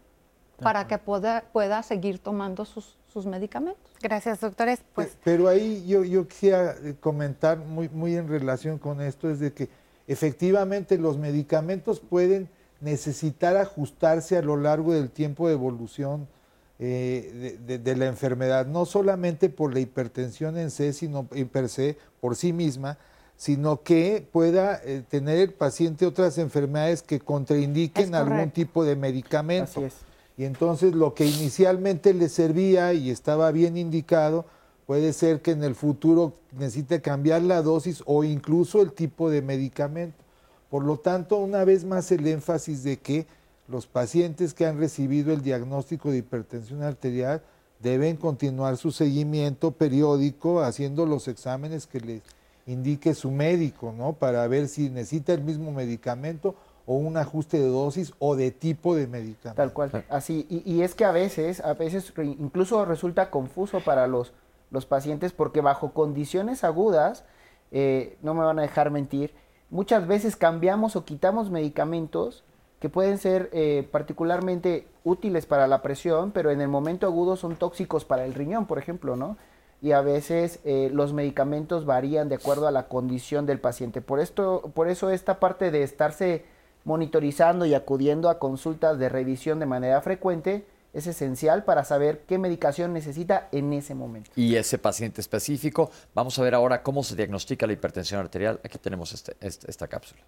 para que pueda, pueda seguir tomando sus, sus medicamentos. Gracias, doctores. Pues... Pero ahí yo, yo quisiera eh, comentar muy, muy en relación con esto, es de que efectivamente los medicamentos pueden necesitar ajustarse a lo largo del tiempo de evolución eh, de, la enfermedad, no solamente por la hipertensión en sí, sino en per se, por sí misma, sino que pueda eh, tener el paciente otras enfermedades que contraindiquen algún tipo de medicamento. Así es. Y entonces lo que inicialmente le servía y estaba bien indicado, puede ser que en el futuro necesite cambiar la dosis o incluso el tipo de medicamento. Por lo tanto, una vez más el énfasis de que los pacientes que han recibido el diagnóstico de hipertensión arterial deben continuar su seguimiento periódico haciendo los exámenes que les indique su médico, ¿no? Para ver si necesita el mismo medicamento o un ajuste de dosis o de tipo de medicamento. Tal cual, así. Y, es que a veces, a veces incluso resulta confuso para los, los pacientes porque bajo condiciones agudas, eh, no me van a dejar mentir, muchas veces cambiamos o quitamos medicamentos que pueden ser eh, particularmente útiles para la presión, pero en el momento agudo son tóxicos para el riñón, por ejemplo, ¿no? Y a veces eh, los medicamentos varían de acuerdo a la condición del paciente. Por, esto, por eso esta parte de estarse monitorizando y acudiendo a consultas de revisión de manera frecuente es esencial para saber qué medicación necesita en ese momento. Y ese paciente específico, vamos a ver ahora cómo se diagnostica la hipertensión arterial. Aquí tenemos este, este esta cápsula.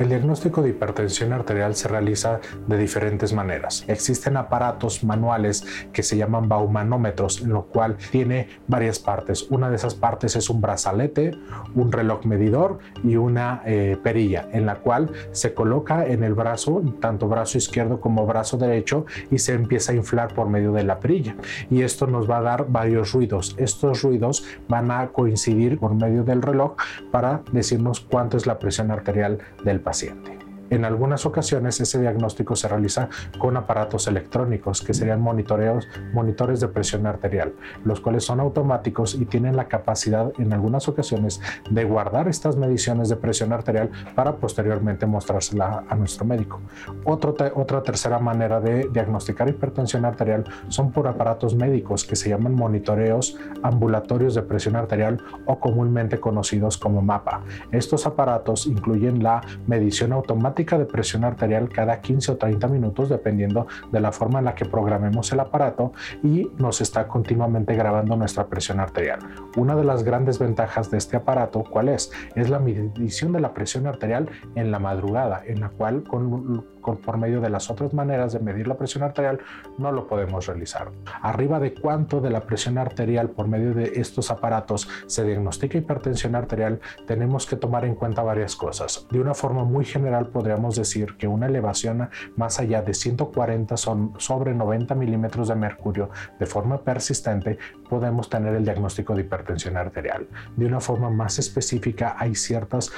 El diagnóstico de hipertensión arterial se realiza de diferentes maneras. Existen aparatos manuales que se llaman baumanómetros, en lo cual tiene varias partes. Una de esas partes es un brazalete, un reloj medidor y una eh, perilla, en la cual se coloca en el brazo, tanto brazo izquierdo como brazo derecho, y se empieza a inflar por medio de la perilla. Y esto nos va a dar varios ruidos. Estos ruidos van a coincidir por medio del reloj para decirnos cuánto es la presión arterial del paciente paciente. En algunas ocasiones ese diagnóstico se realiza con aparatos electrónicos que serían monitoreos, monitores de presión arterial, los cuales son automáticos y tienen la capacidad en algunas ocasiones de guardar estas mediciones de presión arterial para posteriormente mostrársela a nuestro médico. otra tercera manera de diagnosticar hipertensión arterial son por aparatos médicos que se llaman monitoreos ambulatorios de presión arterial o comúnmente conocidos como MAPA. Estos aparatos incluyen la medición automática de presión arterial cada 15 o 30 minutos dependiendo de la forma en la que programemos el aparato y nos está continuamente grabando nuestra presión arterial. Una de las grandes ventajas de este aparato, ¿cuál es? Es la medición de la presión arterial en la madrugada, en la cual con por medio de las otras maneras de medir la presión arterial, no lo podemos realizar. Arriba de cuánto de la presión arterial por medio de estos aparatos se diagnostica hipertensión arterial, tenemos que tomar en cuenta varias cosas. De una forma muy general podríamos decir que una elevación más allá de 140 son sobre 90 milímetros de mercurio de forma persistente podemos tener el diagnóstico de hipertensión arterial. De una forma más específica hay ciertos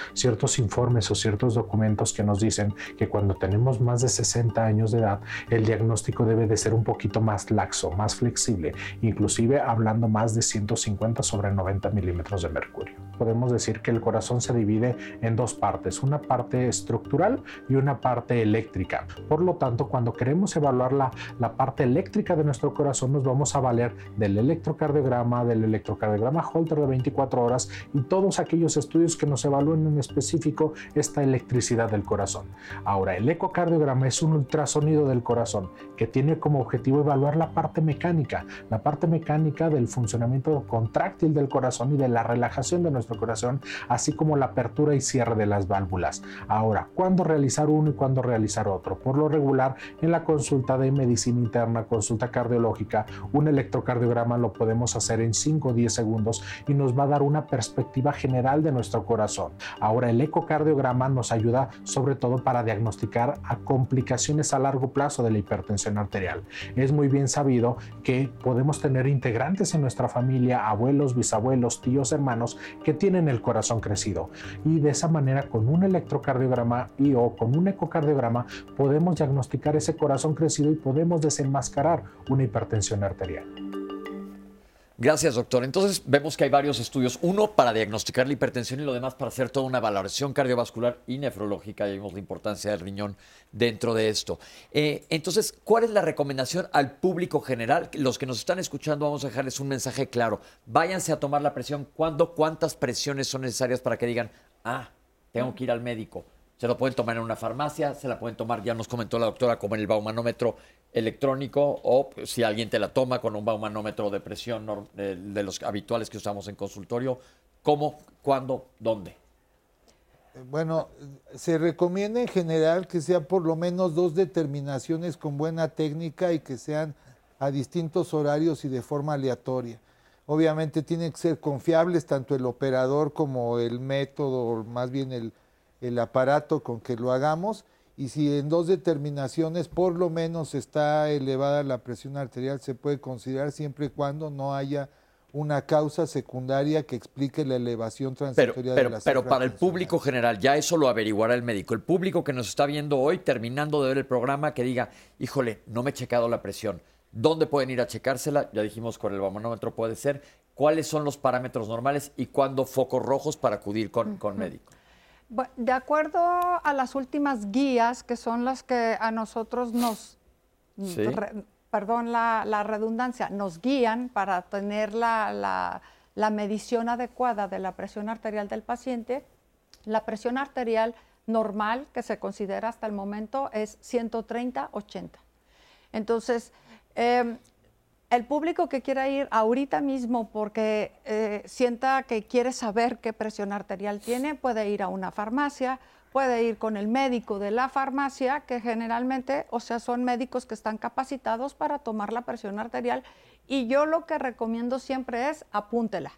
informes o ciertos documentos que nos dicen que cuando tenemos más de 60 años de edad el diagnóstico debe de ser un poquito más laxo, más flexible, inclusive hablando más de 150 sobre 90 milímetros de mercurio. Podemos decir que el corazón se divide en dos partes, una parte estructural y una parte eléctrica. Por lo tanto, cuando queremos evaluar la, la parte eléctrica de nuestro corazón, nos vamos a valer del electrocardiograma, del electrocardiograma Holter de 24 horas y todos aquellos estudios que nos evalúen en específico esta electricidad del corazón. Ahora, el ecocardiograma es un ultrasonido del corazón que tiene como objetivo evaluar la parte mecánica, la parte mecánica del funcionamiento contráctil del corazón y de la relajación de nuestro corazón, así como la apertura y cierre de las válvulas. Ahora, ¿cuándo realizar uno y cuándo realizar otro? Por lo regular, en la consulta de medicina interna, consulta cardiológica, un electrocardiograma lo podemos hacer en 5 o 10 segundos y nos va a dar una perspectiva general de nuestro corazón. Ahora, el ecocardiograma nos ayuda sobre todo para diagnosticar a complicaciones a largo plazo de la hipertensión arterial. Es muy bien sabido que podemos tener integrantes en nuestra familia, abuelos, bisabuelos, tíos, hermanos, que tienen el corazón crecido. Y de esa manera, con un electrocardiograma y o con un ecocardiograma, podemos diagnosticar ese corazón crecido y podemos desenmascarar una hipertensión arterial. Gracias, doctor. Entonces vemos que hay varios estudios, uno para diagnosticar la hipertensión y lo demás para hacer toda una valoración cardiovascular y nefrológica. Y vemos la importancia del riñón dentro de esto. Eh, entonces, ¿cuál es la recomendación al público general? Los que nos están escuchando, vamos a dejarles un mensaje claro. Váyanse a tomar la presión. ¿Cuándo, cuántas presiones son necesarias para que digan, ah, tengo que ir al médico? Se lo pueden tomar en una farmacia, se la pueden tomar, ya nos comentó la doctora, como en el baumanómetro electrónico o si alguien te la toma con un baumanómetro de presión de, los habituales que usamos en consultorio. ¿Cómo, cuándo, dónde? Bueno, se recomienda en general que sean por lo menos dos determinaciones con buena técnica y que sean a distintos horarios y de forma aleatoria. Obviamente tienen que ser confiables tanto el operador como el método, más bien el, el aparato con que lo hagamos y si en dos determinaciones por lo menos está elevada la presión arterial, se puede considerar siempre y cuando no haya una causa secundaria que explique la elevación transitoria pero, de la Pero para el público general, ya eso lo averiguará el médico. El público que nos está viendo hoy, terminando de ver el programa, que diga, híjole, no me he checado la presión. ¿Dónde pueden ir a checársela? Ya dijimos con el bamonómetro puede ser. ¿Cuáles son los parámetros normales y cuándo focos rojos para acudir con, con médico? De acuerdo a las últimas guías, que son las que a nosotros nos, perdón la, redundancia, nos guían para tener la, medición adecuada de la presión arterial del paciente, la presión arterial normal que se considera hasta el momento es 130-80. Entonces, em, el público que quiera ir ahorita mismo porque eh, sienta que quiere saber qué presión arterial tiene, puede ir a una farmacia, puede ir con el médico de la farmacia, que generalmente, o sea, son médicos que están capacitados para tomar la presión arterial. Y yo lo que recomiendo siempre es apúntela.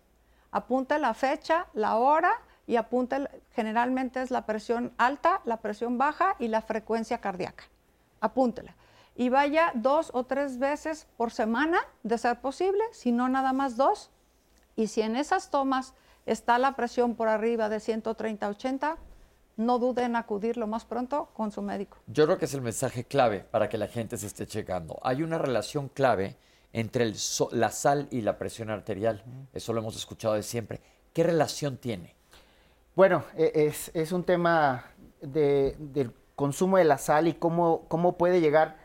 Apunte la fecha, la hora y apunte, generalmente es la presión alta, la presión baja y la frecuencia cardíaca. Apúntela y vaya dos o tres veces por semana, de ser posible, si no nada más dos. Y si en esas tomas está la presión por arriba de 130-80, no duden en acudir lo más pronto con su médico. Yo creo que es el mensaje clave para que la gente se esté checando. Hay una relación clave entre la sal y la presión arterial. Eso lo hemos escuchado de siempre. ¿Qué relación tiene? Bueno, e, es, un tema del consumo de la sal y cómo, cómo puede llegar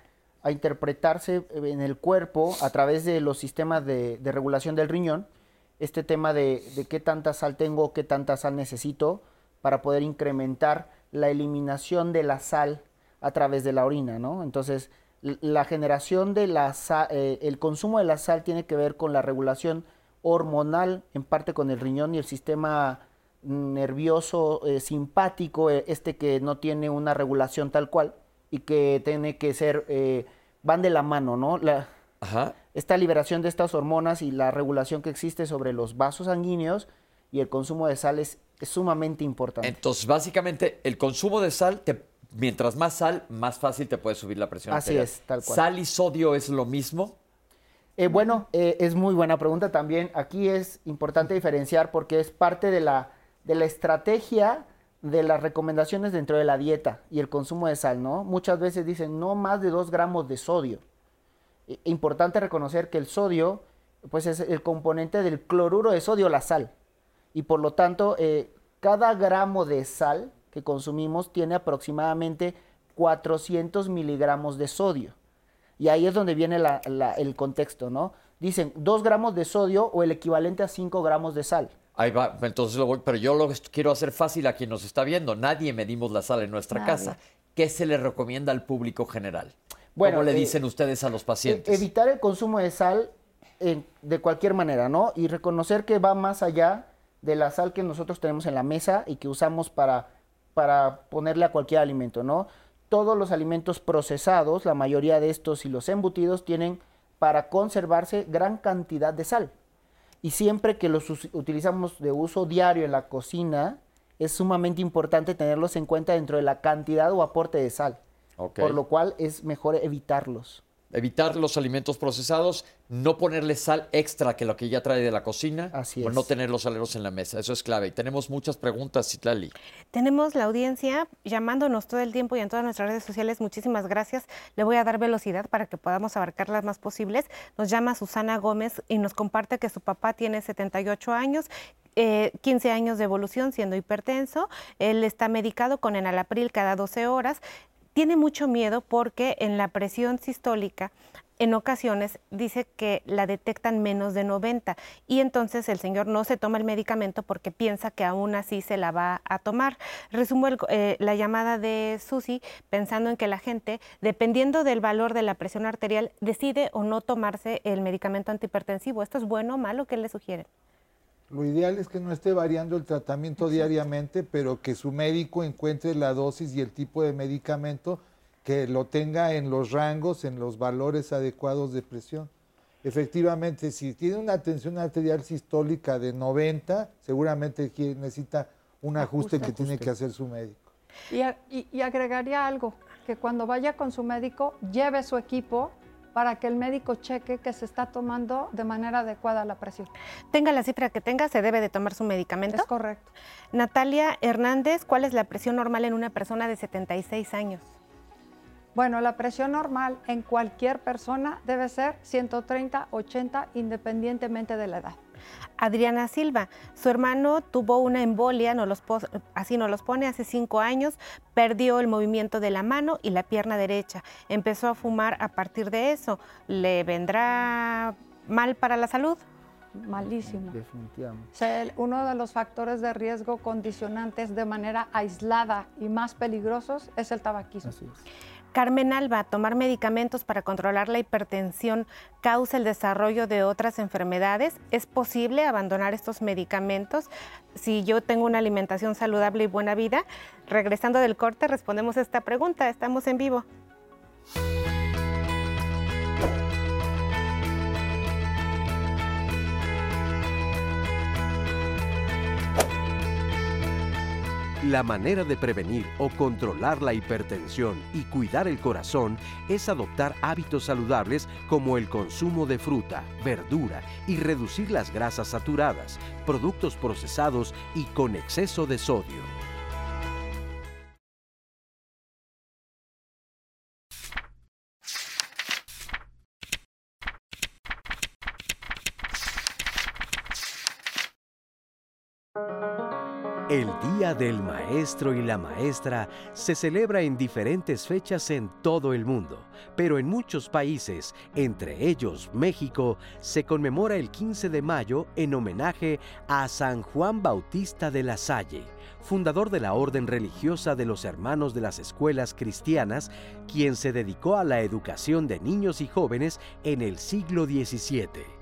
a interpretarse en el cuerpo a través de los sistemas de, regulación del riñón, este tema de, qué tanta sal tengo, qué tanta sal necesito para poder incrementar la eliminación de la sal a través de la orina, ¿no? Entonces, la generación de la sal, eh, el consumo de la sal tiene que ver con la regulación hormonal, en parte con el riñón y el sistema nervioso eh, simpático, eh, este que no tiene una regulación tal cual y que tiene que ser, eh, van de la mano, ¿no? La, Esta liberación de estas hormonas y la regulación que existe sobre los vasos sanguíneos y el consumo de sal es, sumamente importante. Entonces, básicamente, el consumo de sal, te, mientras más sal, más fácil te puede subir la presión Así es, tal cual. ¿Sal y sodio es lo mismo? Eh, bueno, eh, es muy buena pregunta también. Aquí es importante diferenciar porque es parte de la, de la estrategia de las recomendaciones dentro de la dieta y el consumo de sal, ¿no? Muchas veces dicen no más de 2 gramos de sodio. importante reconocer que el sodio, pues es el componente del cloruro de sodio, la sal. Y por lo tanto, eh, cada gramo de sal que consumimos tiene aproximadamente 400 miligramos de sodio. Y ahí es donde viene el contexto, ¿no? Dicen 2 gramos de sodio o el equivalente a 5 gramos de sal. Ahí va, entonces lo voy, pero yo lo quiero hacer fácil a quien nos está viendo. Nadie medimos la sal en nuestra casa. ¿Qué se le recomienda al público general? Bueno, ¿Cómo le eh, dicen ustedes a los pacientes? Evitar el consumo de sal de cualquier manera, ¿no? Y reconocer que va más allá de la sal que nosotros tenemos en la mesa y que usamos para, para ponerle a cualquier alimento, ¿no? Todos los alimentos procesados, la mayoría de estos y los embutidos tienen para conservarse gran cantidad de sal y siempre que los utilizamos de uso diario en la cocina, es sumamente importante tenerlos en cuenta dentro de la cantidad o aporte de sal. Por lo cual es mejor evitarlos evitar los alimentos procesados, no ponerle sal extra que lo que ya trae de la cocina, Así o no tener los saleros en la mesa. Eso es clave. Y tenemos muchas preguntas, Citlali. Tenemos la audiencia llamándonos todo el tiempo y en todas nuestras redes sociales. Muchísimas gracias. Le voy a dar velocidad para que podamos abarcar las más posibles. Nos llama Susana Gómez y nos comparte que su papá tiene 78 años, 15 eh, años de evolución siendo hipertenso. Él está medicado con enalapril cada 12 horas tiene mucho miedo porque en la presión sistólica en ocasiones dice que la detectan menos de 90 y entonces el señor no se toma el medicamento porque piensa que aún así se la va a tomar. Resumo eh, la llamada de Susi pensando en que la gente, dependiendo del valor de la presión arterial, decide o no tomarse el medicamento antihipertensivo. ¿Esto es bueno o malo? ¿Qué le sugieren? Lo ideal es que no esté variando el tratamiento diariamente, pero que su médico encuentre la dosis y el tipo de medicamento que lo tenga en los rangos, en los valores adecuados de presión. Efectivamente, si tiene una tensión arterial sistólica de 90, seguramente necesita un ajuste, que tiene que hacer su médico. y agregaría algo, que cuando vaya con su médico, lleve su equipo para que el médico cheque que se está tomando de manera adecuada la presión. Tenga la cifra que tenga, se debe de tomar su medicamento. Es correcto. Natalia Hernández, ¿cuál es la presión normal en una persona de 76 años? Bueno, la presión normal en cualquier persona debe ser 130-80 independientemente de la edad. Adriana Silva. Su hermano tuvo una embolia, así nos los pone, hace cinco años, perdió el movimiento de la mano y la pierna derecha. Empezó a fumar a partir de eso. ¿Le vendrá mal para la salud? Malísimo. Definitivamente. uno de los factores de riesgo condicionantes de manera aislada y más peligrosos es el tabaquismo. Así es. Carmen Alba, tomar medicamentos para controlar la hipertensión causa el desarrollo de otras enfermedades. ¿Es posible abandonar estos medicamentos si yo tengo una alimentación saludable y buena vida? Regresando del corte, respondemos esta pregunta. Estamos en vivo. La manera de prevenir o controlar la hipertensión y cuidar el corazón es adoptar hábitos saludables como el consumo de fruta, verdura y reducir las grasas saturadas, productos procesados y con exceso de sodio. El Día del Maestro y la Maestra se celebra en diferentes fechas en todo el mundo, pero en muchos países, entre ellos México, se conmemora el 15 de mayo en homenaje a San Juan Bautista de la Salle, fundador de la Orden Religiosa de los Hermanos de las Escuelas Cristianas, quien se dedicó a la educación de niños y jóvenes en el siglo XVII.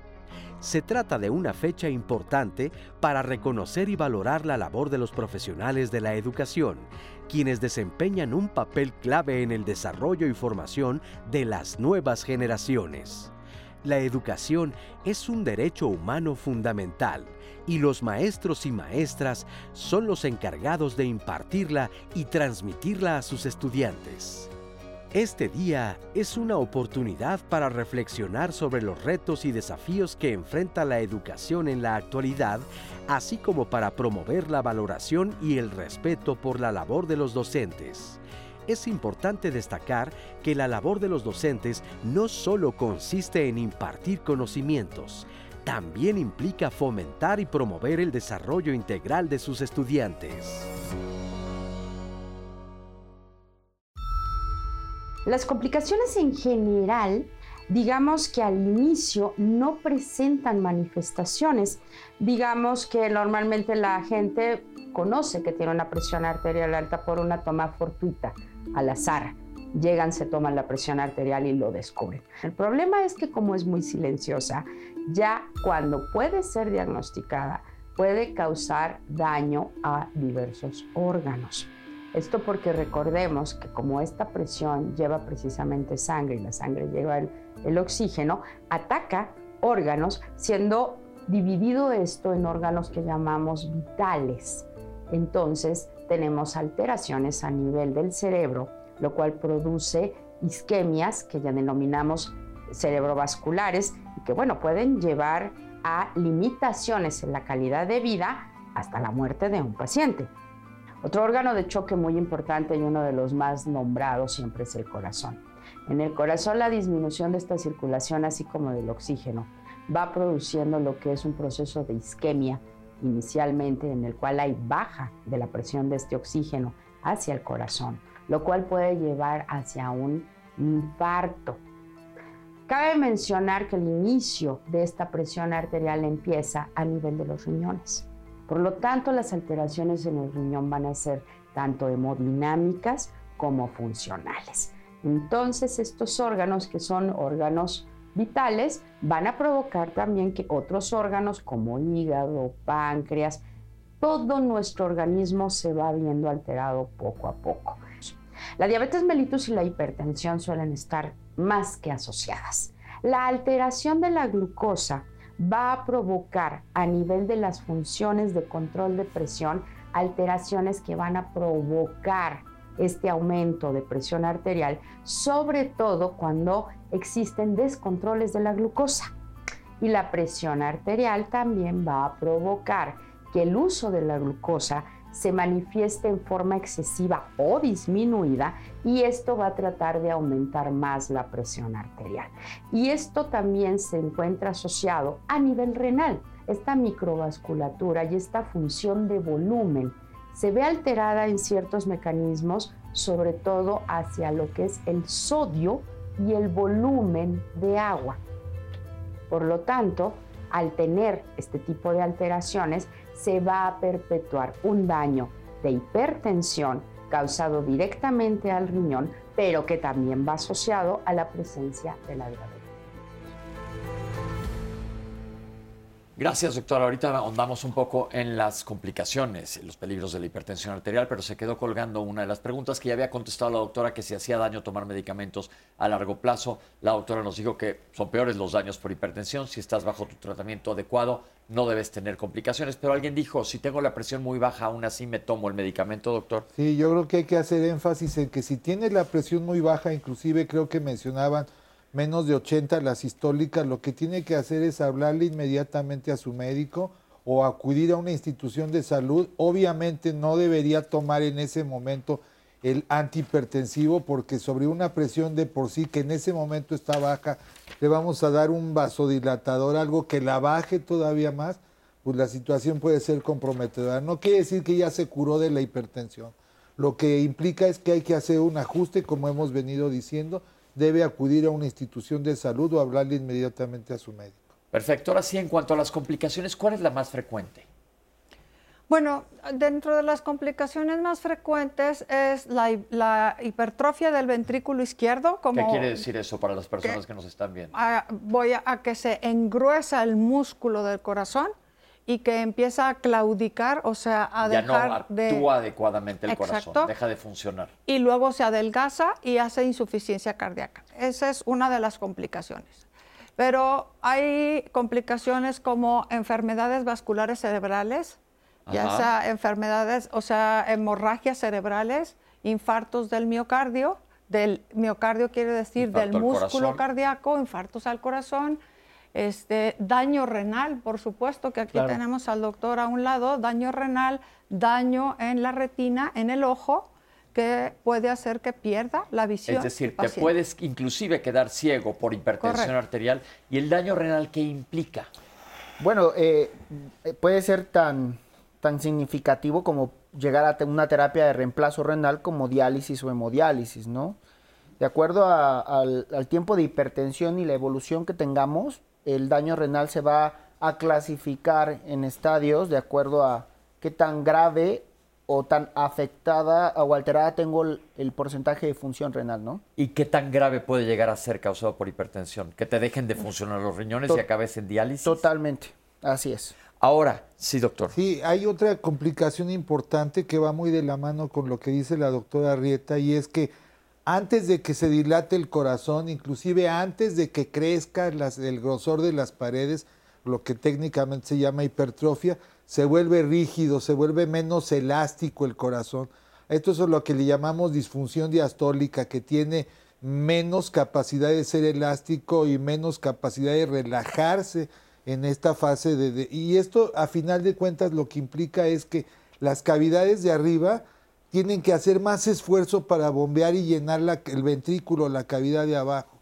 Se trata de una fecha importante para reconocer y valorar la labor de los profesionales de la educación, quienes desempeñan un papel clave en el desarrollo y formación de las nuevas generaciones. La educación es un derecho humano fundamental y los maestros y maestras son los encargados de impartirla y transmitirla a sus estudiantes. Este día es una oportunidad para reflexionar sobre los retos y desafíos que enfrenta la educación en la actualidad, así como para promover la valoración y el respeto por la labor de los docentes. Es importante destacar que la labor de los docentes no solo consiste en impartir conocimientos, también implica fomentar y promover el desarrollo integral de sus estudiantes. Las complicaciones en general, digamos que al inicio no presentan manifestaciones. Digamos que normalmente la gente conoce que tiene una presión arterial alta por una toma fortuita, al azar. Llegan, se toman la presión arterial y lo descubren. El problema es que como es muy silenciosa, ya cuando puede ser diagnosticada, puede causar daño a diversos órganos. Esto porque recordemos que como esta presión lleva precisamente sangre y la sangre lleva el, oxígeno, ataca órganos, siendo dividido esto en órganos que llamamos vitales. Entonces tenemos alteraciones a nivel del cerebro, lo cual produce isquemias que ya denominamos cerebrovasculares y que bueno, pueden llevar a limitaciones en la calidad de vida hasta la muerte de un paciente. Otro órgano de choque muy importante y uno de los más nombrados siempre es el corazón. En el corazón la disminución de esta circulación, así como del oxígeno, va produciendo lo que es un proceso de isquemia inicialmente en el cual hay baja de la presión de este oxígeno hacia el corazón, lo cual puede llevar hacia un infarto. Cabe mencionar que el inicio de esta presión arterial empieza a nivel de los riñones. Por lo tanto, las alteraciones en el riñón van a ser tanto hemodinámicas como funcionales. Entonces, estos órganos, que son órganos vitales, van a provocar también que otros órganos como hígado, páncreas, todo nuestro organismo se va viendo alterado poco a poco. La diabetes mellitus y la hipertensión suelen estar más que asociadas. La alteración de la glucosa va a provocar a nivel de las funciones de control de presión alteraciones que van a provocar este aumento de presión arterial, sobre todo cuando existen descontroles de la glucosa. Y la presión arterial también va a provocar que el uso de la glucosa se manifieste en forma excesiva o disminuida y esto va a tratar de aumentar más la presión arterial. Y esto también se encuentra asociado a nivel renal. Esta microvasculatura y esta función de volumen se ve alterada en ciertos mecanismos, sobre todo hacia lo que es el sodio y el volumen de agua. Por lo tanto, al tener este tipo de alteraciones, se va a perpetuar un daño de hipertensión causado directamente al riñón, pero que también va asociado a la presencia de la diabetes. Gracias, doctora. Ahorita ahondamos un poco en las complicaciones los peligros de la hipertensión arterial, pero se quedó colgando una de las preguntas que ya había contestado la doctora, que si hacía daño tomar medicamentos a largo plazo. La doctora nos dijo que son peores los daños por hipertensión. Si estás bajo tu tratamiento adecuado, no debes tener complicaciones. Pero alguien dijo, si tengo la presión muy baja, aún así me tomo el medicamento, doctor. Sí, yo creo que hay que hacer énfasis en que si tienes la presión muy baja, inclusive creo que mencionaban menos de 80 las históricas, lo que tiene que hacer es hablarle inmediatamente a su médico o acudir a una institución de salud. Obviamente no debería tomar en ese momento el antihipertensivo porque sobre una presión de por sí que en ese momento está baja, le vamos a dar un vasodilatador, algo que la baje todavía más, pues la situación puede ser comprometedora. No quiere decir que ya se curó de la hipertensión. Lo que implica es que hay que hacer un ajuste, como hemos venido diciendo, debe acudir a una institución de salud o hablarle inmediatamente a su médico. Perfecto. Ahora sí, en cuanto a las complicaciones, ¿cuál es la más frecuente? Bueno, dentro de las complicaciones más frecuentes es la, hipertrofia del ventrículo izquierdo. Como ¿Qué quiere decir eso para las personas que, nos están viendo? voy a, que se engruesa el músculo del corazón y que empieza a claudicar, o sea, a ya dejar no actúa de adecuadamente el Exacto. corazón, deja de funcionar. y luego se adelgaza y hace insuficiencia cardíaca. Esa es una de las complicaciones. Pero hay complicaciones como enfermedades vasculares cerebrales, ya sea enfermedades, o sea, hemorragias cerebrales, infartos del miocardio, del miocardio quiere decir Infarto del músculo cardíaco, infartos al corazón, este, daño renal, por supuesto que aquí Claro. tenemos al doctor a un lado, daño renal, daño en la retina, en el ojo, que puede hacer que pierda la visión. Es decir, te puedes inclusive quedar ciego por hipertensión Correcto. arterial. ¿Y el daño renal qué implica? Bueno, eh, puede ser tan, tan significativo como llegar a una terapia de reemplazo renal como diálisis o hemodiálisis, ¿no? De acuerdo a- al, al tiempo de hipertensión y la evolución que tengamos, el daño renal se va a clasificar en estadios de acuerdo a qué tan grave o tan afectada o alterada tengo el, el porcentaje de función renal, ¿no? ¿Y qué tan grave puede llegar a ser causado por hipertensión? Que te dejen de funcionar los riñones y acabes en diálisis. Totalmente, así es. Ahora, sí, doctor. Sí, hay otra complicación importante que va muy de la mano con lo que dice la doctora Rieta y es que antes de que se dilate el corazón, inclusive antes de que crezca el grosor de las paredes, lo que técnicamente se llama hipertrofia, se vuelve rígido, se vuelve menos elástico el corazón. Esto es lo que le llamamos disfunción diastólica, que tiene menos capacidad de ser elástico y menos capacidad de relajarse en esta fase de- y esto a final de cuentas lo que implica es que las cavidades de arriba tienen que hacer más esfuerzo para bombear y llenar la- el ventrículo, la cavidad de abajo.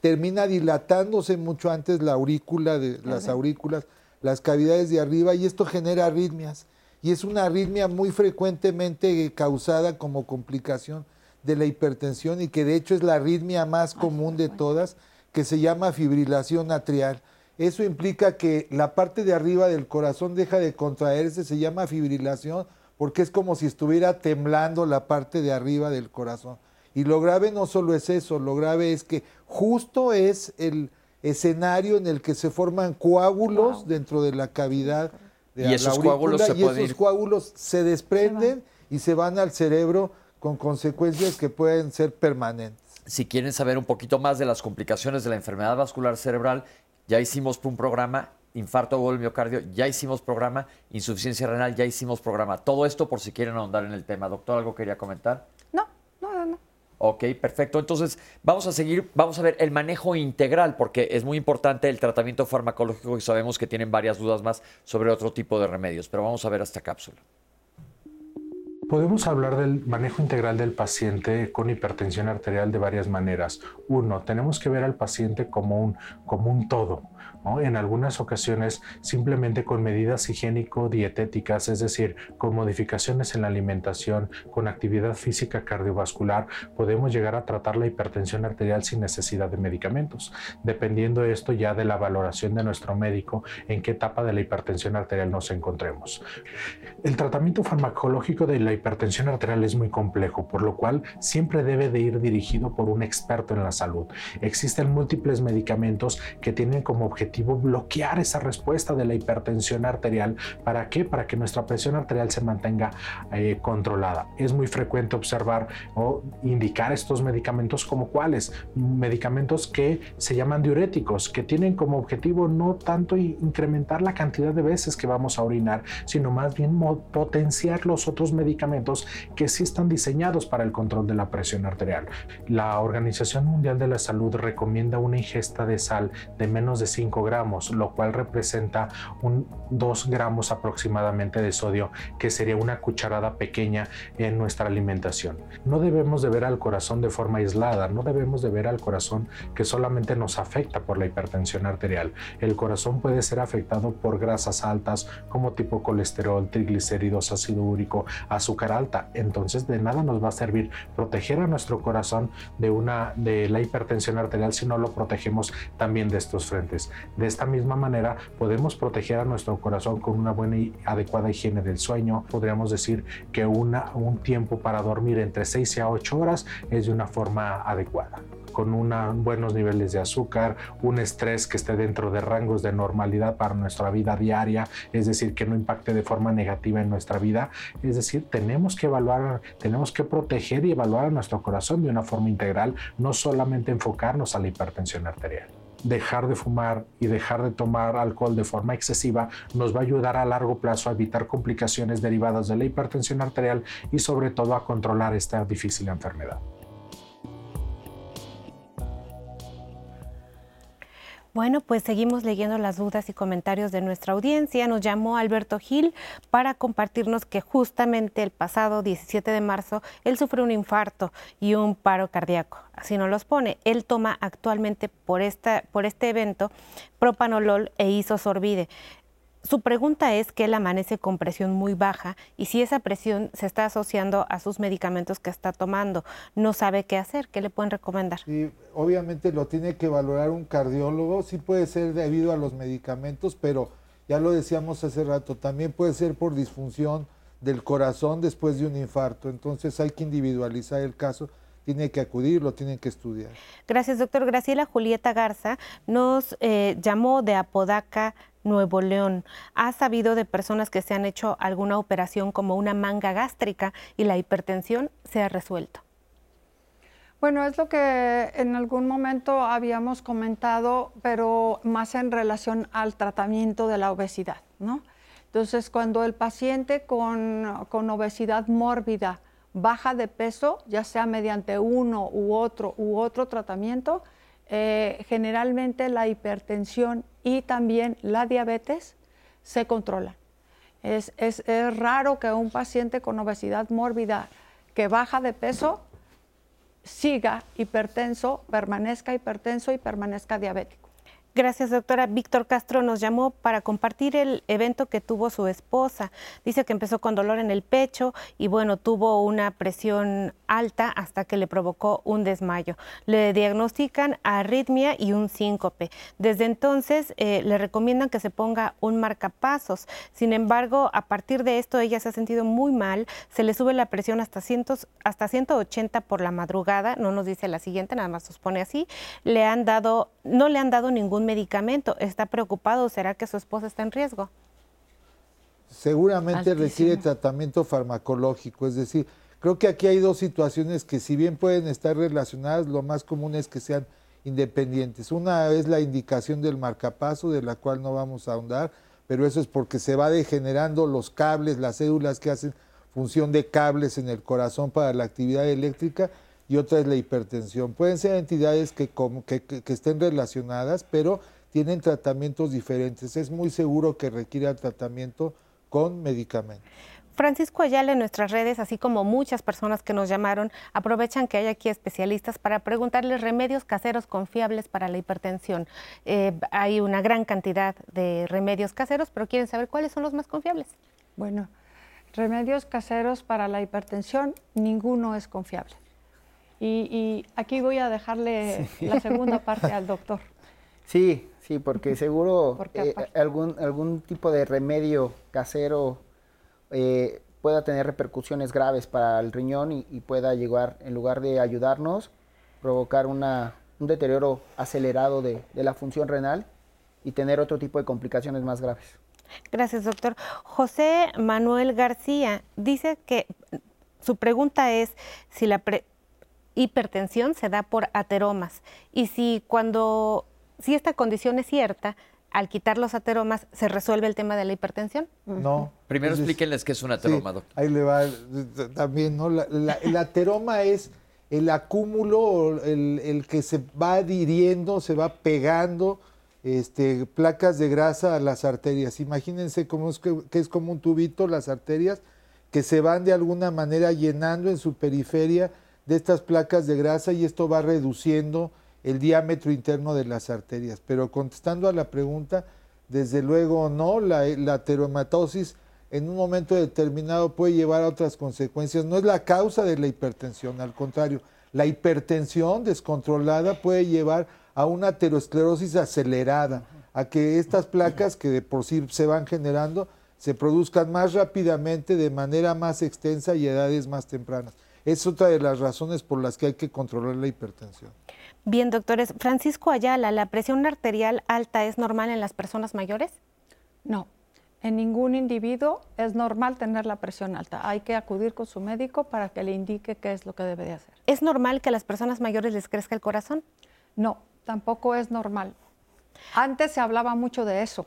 Termina dilatándose mucho antes la aurícula de las aurículas, las cavidades de arriba y esto genera arritmias y es una arritmia muy frecuentemente causada como complicación de la hipertensión y que de hecho es la arritmia más común de todas, que se llama fibrilación atrial. Eso implica que la parte de arriba del corazón deja de contraerse, se llama fibrilación, porque es como si estuviera temblando la parte de arriba del corazón. Y lo grave no solo es eso, lo grave es que justo es el escenario en el que se forman coágulos dentro de la cavidad de Y la esos coágulos aurícula, se y pueden esos ir- coágulos se desprenden y se van al cerebro con consecuencias que pueden ser permanentes. Si quieren saber un poquito más de las complicaciones de la enfermedad vascular cerebral, ya hicimos un programa, infarto o miocardio, ya hicimos programa, insuficiencia renal, ya hicimos programa. Todo esto por si quieren ahondar en el tema. Doctor, ¿algo quería comentar? No, no, no, no. Ok, perfecto. Entonces, vamos a seguir, vamos a ver el manejo integral, porque es muy importante el tratamiento farmacológico y sabemos que tienen varias dudas más sobre otro tipo de remedios, pero vamos a ver esta cápsula. Podemos hablar del manejo integral del paciente con hipertensión arterial de varias maneras. Uno, tenemos que ver al paciente como un, como un todo. ¿No? En algunas ocasiones simplemente con medidas higiénico-dietéticas, es decir, con modificaciones en la alimentación, con actividad física cardiovascular, podemos llegar a tratar la hipertensión arterial sin necesidad de medicamentos, dependiendo esto ya de la valoración de nuestro médico en qué etapa de la hipertensión arterial nos encontremos. El tratamiento farmacológico de la hipertensión arterial es muy complejo, por lo cual siempre debe de ir dirigido por un experto en la salud. Existen múltiples medicamentos que tienen como objetivo bloquear esa respuesta de la hipertensión arterial. ¿Para qué? Para que nuestra presión arterial se mantenga eh, controlada. Es muy frecuente observar o indicar estos medicamentos como cuáles. Medicamentos que se llaman diuréticos, que tienen como objetivo no tanto incrementar la cantidad de veces que vamos a orinar, sino más bien potenciar los otros medicamentos que sí están diseñados para el control de la presión arterial. La Organización Mundial de la Salud recomienda una ingesta de sal de menos de 5 lo cual representa un 2 gramos aproximadamente de sodio, que sería una cucharada pequeña en nuestra alimentación. No debemos de ver al corazón de forma aislada, no debemos de ver al corazón que solamente nos afecta por la hipertensión arterial. El corazón puede ser afectado por grasas altas como tipo colesterol, triglicéridos, ácido úrico, azúcar azúcar alta. Entonces de nada nos va a servir proteger a nuestro corazón de, una, de la hipertensión arterial si no lo protegemos también de estos frentes. De esta misma manera podemos proteger a nuestro corazón con una buena y adecuada higiene del sueño. Podríamos decir que un tiempo para dormir entre 6 a 8 horas es de una forma adecuada con buenos niveles de azúcar, un estrés que esté dentro de rangos de normalidad para nuestra vida diaria, es decir, que no impacte de forma negativa en nuestra vida. Es decir, tenemos que evaluar, tenemos que proteger y evaluar a nuestro corazón de una forma integral, no solamente enfocarnos a la hipertensión arterial dejar de fumar y dejar de tomar alcohol de forma excesiva nos va a ayudar a largo plazo a evitar complicaciones derivadas de la hipertensión arterial y sobre todo a controlar esta difícil enfermedad. Bueno, pues seguimos leyendo las dudas y comentarios de nuestra audiencia. Nos llamó Alberto Gil para compartirnos que justamente el pasado 17 de marzo él sufrió un infarto y un paro cardíaco. Así nos los pone. Él toma actualmente por, esta, por este evento propanolol e isosorbide. Su pregunta es que él amanece con presión muy baja y si esa presión se está asociando a sus medicamentos que está tomando, no sabe qué hacer, ¿qué le pueden recomendar? Sí, obviamente lo tiene que valorar un cardiólogo, sí puede ser debido a los medicamentos, pero ya lo decíamos hace rato, también puede ser por disfunción del corazón después de un infarto, entonces hay que individualizar el caso tiene que acudir, lo tienen que estudiar. Gracias, doctor. Graciela Julieta Garza nos eh, llamó de Apodaca, Nuevo León. ¿Ha sabido de personas que se han hecho alguna operación como una manga gástrica y la hipertensión se ha resuelto? Bueno, es lo que en algún momento habíamos comentado, pero más en relación al tratamiento de la obesidad, ¿no? Entonces, cuando el paciente con, con obesidad mórbida baja de peso, ya sea mediante uno u otro u otro tratamiento, eh, generalmente la hipertensión y también la diabetes se controlan. Es, es, es, raro que un paciente con obesidad mórbida que baja de peso siga hipertenso, permanezca hipertenso y permanezca diabético. Gracias, doctora. Víctor Castro nos llamó para compartir el evento que tuvo su esposa. Dice que empezó con dolor en el pecho y bueno, tuvo una presión alta hasta que le provocó un desmayo. Le diagnostican arritmia y un síncope. Desde entonces eh, le recomiendan que se ponga un marcapasos. Sin embargo, a partir de esto ella se ha sentido muy mal. Se le sube la presión hasta, cientos, hasta 180 por la madrugada. No nos dice la siguiente, nada más nos pone así. Le han dado, no le han dado ningún medicamento. ¿Está preocupado? ¿Será que su esposa está en riesgo? Seguramente requiere tratamiento farmacológico, es decir, creo que aquí hay dos situaciones que si bien pueden estar relacionadas, lo más común es que sean independientes. Una es la indicación del marcapaso, de la cual no vamos a ahondar, pero eso es porque se va degenerando los cables, las células que hacen función de cables en el corazón para la actividad eléctrica y otra es la hipertensión. Pueden ser entidades que, como, que, estén relacionadas, pero tienen tratamientos diferentes. Es muy seguro que requiera tratamiento con medicamentos. Francisco Ayala en nuestras redes, así como muchas personas que nos llamaron, aprovechan que hay aquí especialistas para preguntarles remedios caseros confiables para la hipertensión. Eh, hay una gran cantidad de remedios caseros, pero quieren saber cuáles son los más confiables. Bueno, remedios caseros para la hipertensión, ninguno es confiable. Y, aquí voy a dejarle la segunda parte al doctor. Sí, sí, porque seguro eh, algún, algún tipo de remedio casero eh, pueda tener repercusiones graves para el riñón y, pueda llegar, en lugar de ayudarnos, provocar una, un deterioro acelerado de, de la función renal y tener otro tipo de complicaciones más graves. Gracias, doctor. José Manuel García dice que su pregunta es si la hipertensión se da por ateromas y si cuando si esta condición es cierta, al quitar los ateromas se resuelve el tema de la hipertensión? No. Primero explíquenles qué es un ateroma, doctor. Ahí le va también, ¿no? el ateroma es el acúmulo, el, el, que se va adhiriendo, se va pegando este, placas de grasa a las arterias. Imagínense cómo es que, que es como un tubito las arterias que se van de alguna manera llenando en su periferia de estas placas de grasa y esto va reduciendo el diámetro interno de las arterias. Pero contestando a la pregunta, desde luego no, la, la ateromatosis en un momento determinado puede llevar a otras consecuencias. No es la causa de la hipertensión, al contrario, la hipertensión descontrolada puede llevar a una aterosclerosis acelerada, a que estas placas que de por sí se van generando se produzcan más rápidamente, de manera más extensa y a edades más tempranas. Es otra de las razones por las que hay que controlar la hipertensión. Bien, doctores. Francisco Ayala, ¿la presión arterial alta es normal en las personas mayores? No, en ningún individuo es normal tener la presión alta. Hay que acudir con su médico para que le indique qué es lo que debe de hacer. ¿Es normal que a las personas mayores les crezca el corazón? No, tampoco es normal. Antes se hablaba mucho de eso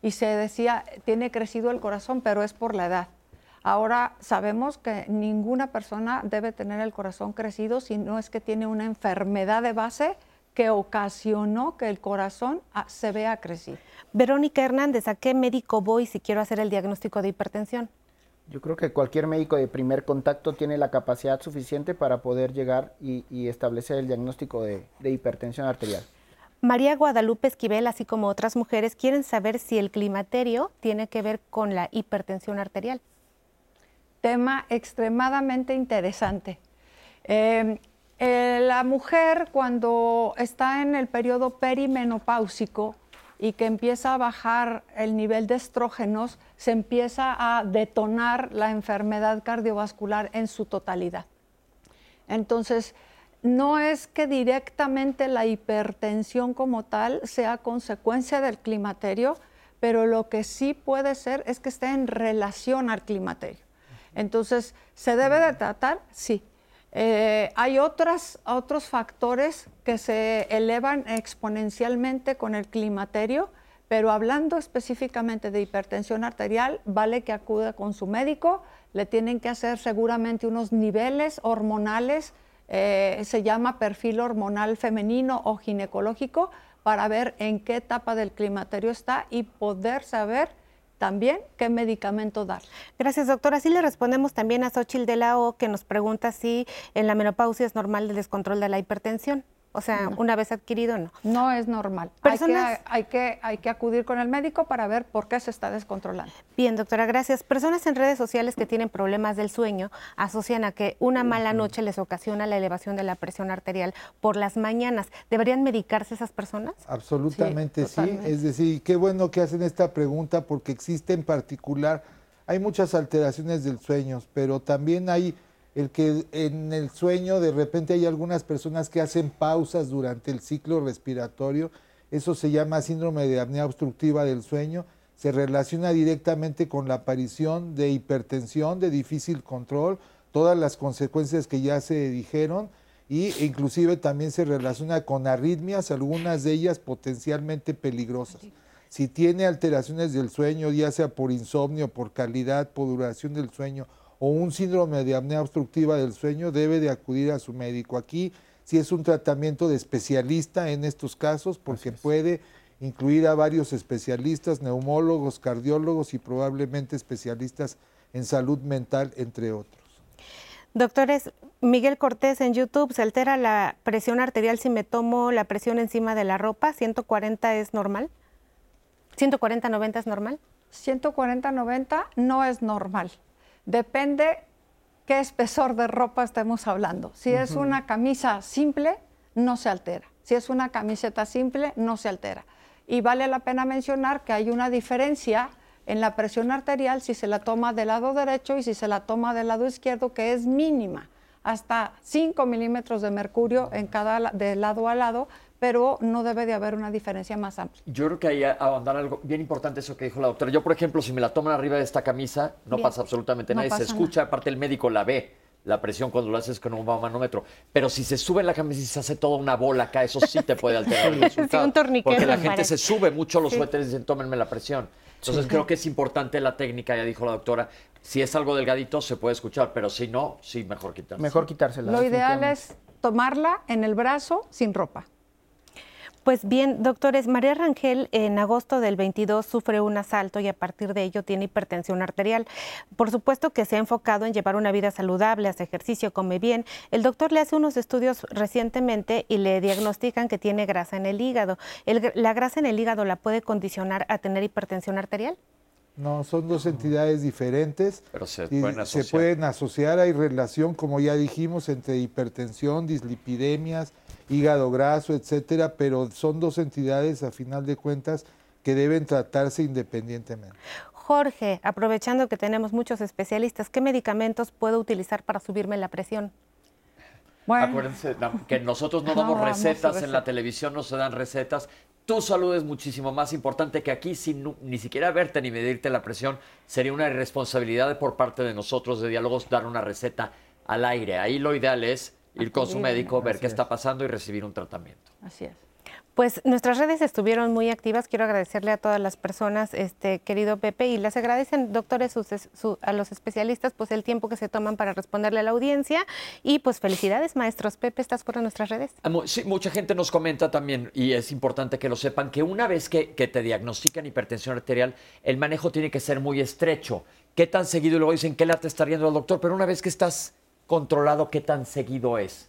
y se decía, tiene crecido el corazón, pero es por la edad. Ahora sabemos que ninguna persona debe tener el corazón crecido si no es que tiene una enfermedad de base que ocasionó que el corazón ah, se vea crecer. Verónica Hernández, ¿a qué médico voy si quiero hacer el diagnóstico de hipertensión? Yo creo que cualquier médico de primer contacto tiene la capacidad suficiente para poder llegar y, establecer el diagnóstico de, de hipertensión arterial. María Guadalupe Esquivel, así como otras mujeres, quieren saber si el climaterio tiene que ver con la hipertensión arterial. Tema extremadamente interesante. Eh, eh, la mujer cuando está en el periodo perimenopáusico y que empieza a bajar el nivel de estrógenos, se empieza a detonar la enfermedad cardiovascular en su totalidad. Entonces, no es que directamente la hipertensión como tal sea consecuencia del climaterio, pero lo que sí puede ser es que esté en relación al climaterio. Entonces, ¿se debe de tratar? Sí, eh, hay otros factores que se elevan exponencialmente con el climaterio, pero hablando específicamente de hipertensión arterial, vale que acuda con su médico, le tienen que hacer seguramente unos niveles hormonales, eh, se llama perfil hormonal femenino o ginecológico, para ver en qué etapa del climaterio está y poder saber también qué medicamento dar. Gracias, doctora. Así le respondemos también a Xochitl de la O, que nos pregunta si en la menopausia es normal el descontrol de la hipertensión. O sea, una vez adquirido, no. No es normal. Hay que, hay, que, hay que acudir con el médico para ver por qué se está descontrolando. Bien, doctora, gracias. Personas en redes sociales que tienen problemas del sueño asocian a que una mala noche les ocasiona la elevación de la presión arterial por las mañanas. ¿Deberían medicarse esas personas? Absolutamente sí. sí. Es decir, qué bueno que hacen esta pregunta porque existe en particular, hay muchas alteraciones del sueño, pero también hay el que en el sueño de repente hay algunas personas que hacen pausas durante el ciclo respiratorio, eso se llama síndrome de apnea obstructiva del sueño, se relaciona directamente con la aparición de hipertensión, de difícil control, todas las consecuencias que ya se dijeron, y inclusive también se relaciona con arritmias, algunas de ellas potencialmente peligrosas. Si tiene alteraciones del sueño, ya sea por insomnio, por calidad, por duración del sueño o un síndrome de apnea obstructiva del sueño, debe de acudir a su médico. Aquí si es un tratamiento de especialista en estos casos, porque puede incluir a varios especialistas, neumólogos, cardiólogos y probablemente especialistas en salud mental, entre otros. Doctores, Miguel Cortés en YouTube, ¿se altera la presión arterial si me tomo la presión encima de la ropa? ¿140 es normal? ¿140-90 es normal? 140-90 no es normal. Depende qué espesor de ropa estemos hablando. Si es una camisa simple, no se altera. Si es una camiseta simple, no se altera. Y vale la pena mencionar que hay una diferencia en la presión arterial si se la toma del lado derecho y si se la toma del lado izquierdo, que es mínima, hasta 5 milímetros de mercurio en cada de lado a lado, pero no debe de haber una diferencia más amplia. Yo creo que ahí abandonar algo bien importante eso que dijo la doctora. Yo, por ejemplo, si me la toman arriba de esta camisa, no pasa absolutamente nada. se escucha, aparte el médico la ve la presión cuando lo haces con un manómetro. Pero si se sube la camisa y se hace toda una bola acá, eso sí te puede alterar el resultado. un torniquete. Porque la gente se sube mucho los suéteres y dicen, tómenme la presión. Entonces creo que es importante la técnica, ya dijo la doctora. Si es algo delgadito, se puede escuchar, pero si no, sí, mejor quitársela. Mejor quitársela. Lo ideal es tomarla en el brazo sin ropa. Pues bien, doctores, María Rangel en agosto del 22 sufre un asalto y a partir de ello tiene hipertensión arterial. Por supuesto que se ha enfocado en llevar una vida saludable, hace ejercicio, come bien. El doctor le hace unos estudios recientemente y le diagnostican que tiene grasa en el hígado. ¿La grasa en el hígado la puede condicionar a tener hipertensión arterial? No, son dos entidades diferentes. Pero se y pueden asociar. Se pueden asociar, hay relación, como ya dijimos, entre hipertensión, dislipidemias, hígado graso, etcétera, pero son dos entidades, a final de cuentas, que deben tratarse independientemente. Jorge, aprovechando que tenemos muchos especialistas, ¿qué medicamentos puedo utilizar para subirme la presión? Bueno, Acuérdense no, que nosotros no No damos recetas en la televisión, no se dan recetas. Tu salud es muchísimo más importante que aquí, sin ni siquiera verte ni medirte la presión. Sería una irresponsabilidad por parte de nosotros de diálogos dar una receta al aire. Ahí lo ideal es ir con su médico, ver Así qué es. está pasando y recibir un tratamiento. así es. Pues nuestras redes estuvieron muy activas. Quiero agradecerle a todas las personas, este querido Pepe, y les agradecen, doctores, sus es- su- a los especialistas, pues el tiempo que se toman para responderle a la audiencia. Y pues felicidades, maestros. Pepe, ¿estás por nuestras redes? Ah, Sí, mucha gente nos comenta también, y es importante que lo sepan, que una vez que, que te diagnostican hipertensión arterial, el manejo tiene que ser muy estrecho. ¿Qué tan seguido? Y luego dicen, ¿qué la te está yendo al doctor? Pero una vez que estás controlado, ¿qué tan seguido es?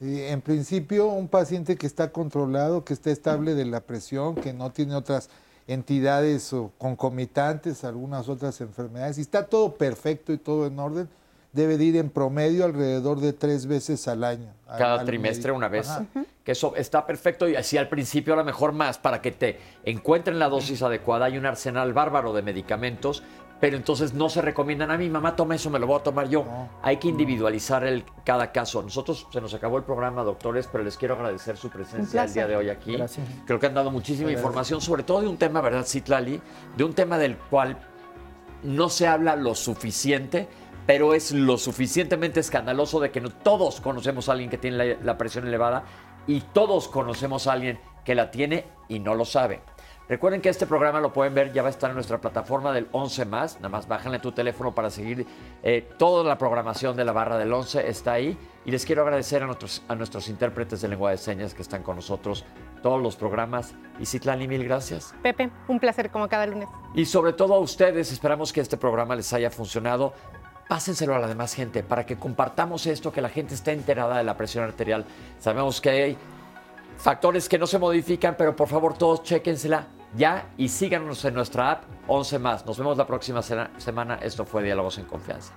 Y en principio, un paciente que está controlado, que está estable de la presión, que no tiene otras entidades o concomitantes, algunas otras enfermedades, y está todo perfecto y todo en orden, debe de ir en promedio alrededor de tres veces al año. Cada al trimestre médico. una vez. Ajá. Que eso está perfecto y así al principio a lo mejor más para que te encuentren la dosis adecuada. Hay un arsenal bárbaro de medicamentos, pero entonces no se recomiendan a mi mamá toma eso, me lo voy a tomar yo. No, Hay que individualizar el, cada caso. Nosotros se nos acabó el programa, doctores, pero les quiero agradecer su presencia el día de hoy aquí. Gracias. Creo que han dado muchísima información, sobre todo de un tema, ¿verdad, Citlali? De un tema del cual no se habla lo suficiente, pero es lo suficientemente escandaloso de que no, todos conocemos a alguien que tiene la, la presión elevada y todos conocemos a alguien que la tiene y no lo sabe. Recuerden que este programa lo pueden ver, ya va a estar en nuestra plataforma del 11 más. Nada más bájenle tu teléfono para seguir eh, toda la programación de la barra del 11 está ahí. Y les quiero agradecer a nuestros, a nuestros intérpretes de lengua de señas que están con nosotros todos los programas. Y Citlali, mil gracias. Pepe, un placer como cada lunes. Y sobre todo a ustedes, esperamos que este programa les haya funcionado. Pásenselo a la demás gente para que compartamos esto, que la gente esté enterada de la presión arterial. Sabemos que hay factores que no se modifican, pero por favor todos chéquensela ya y síganos en nuestra app 11 más. Nos vemos la próxima semana. Esto fue Diálogos en Confianza.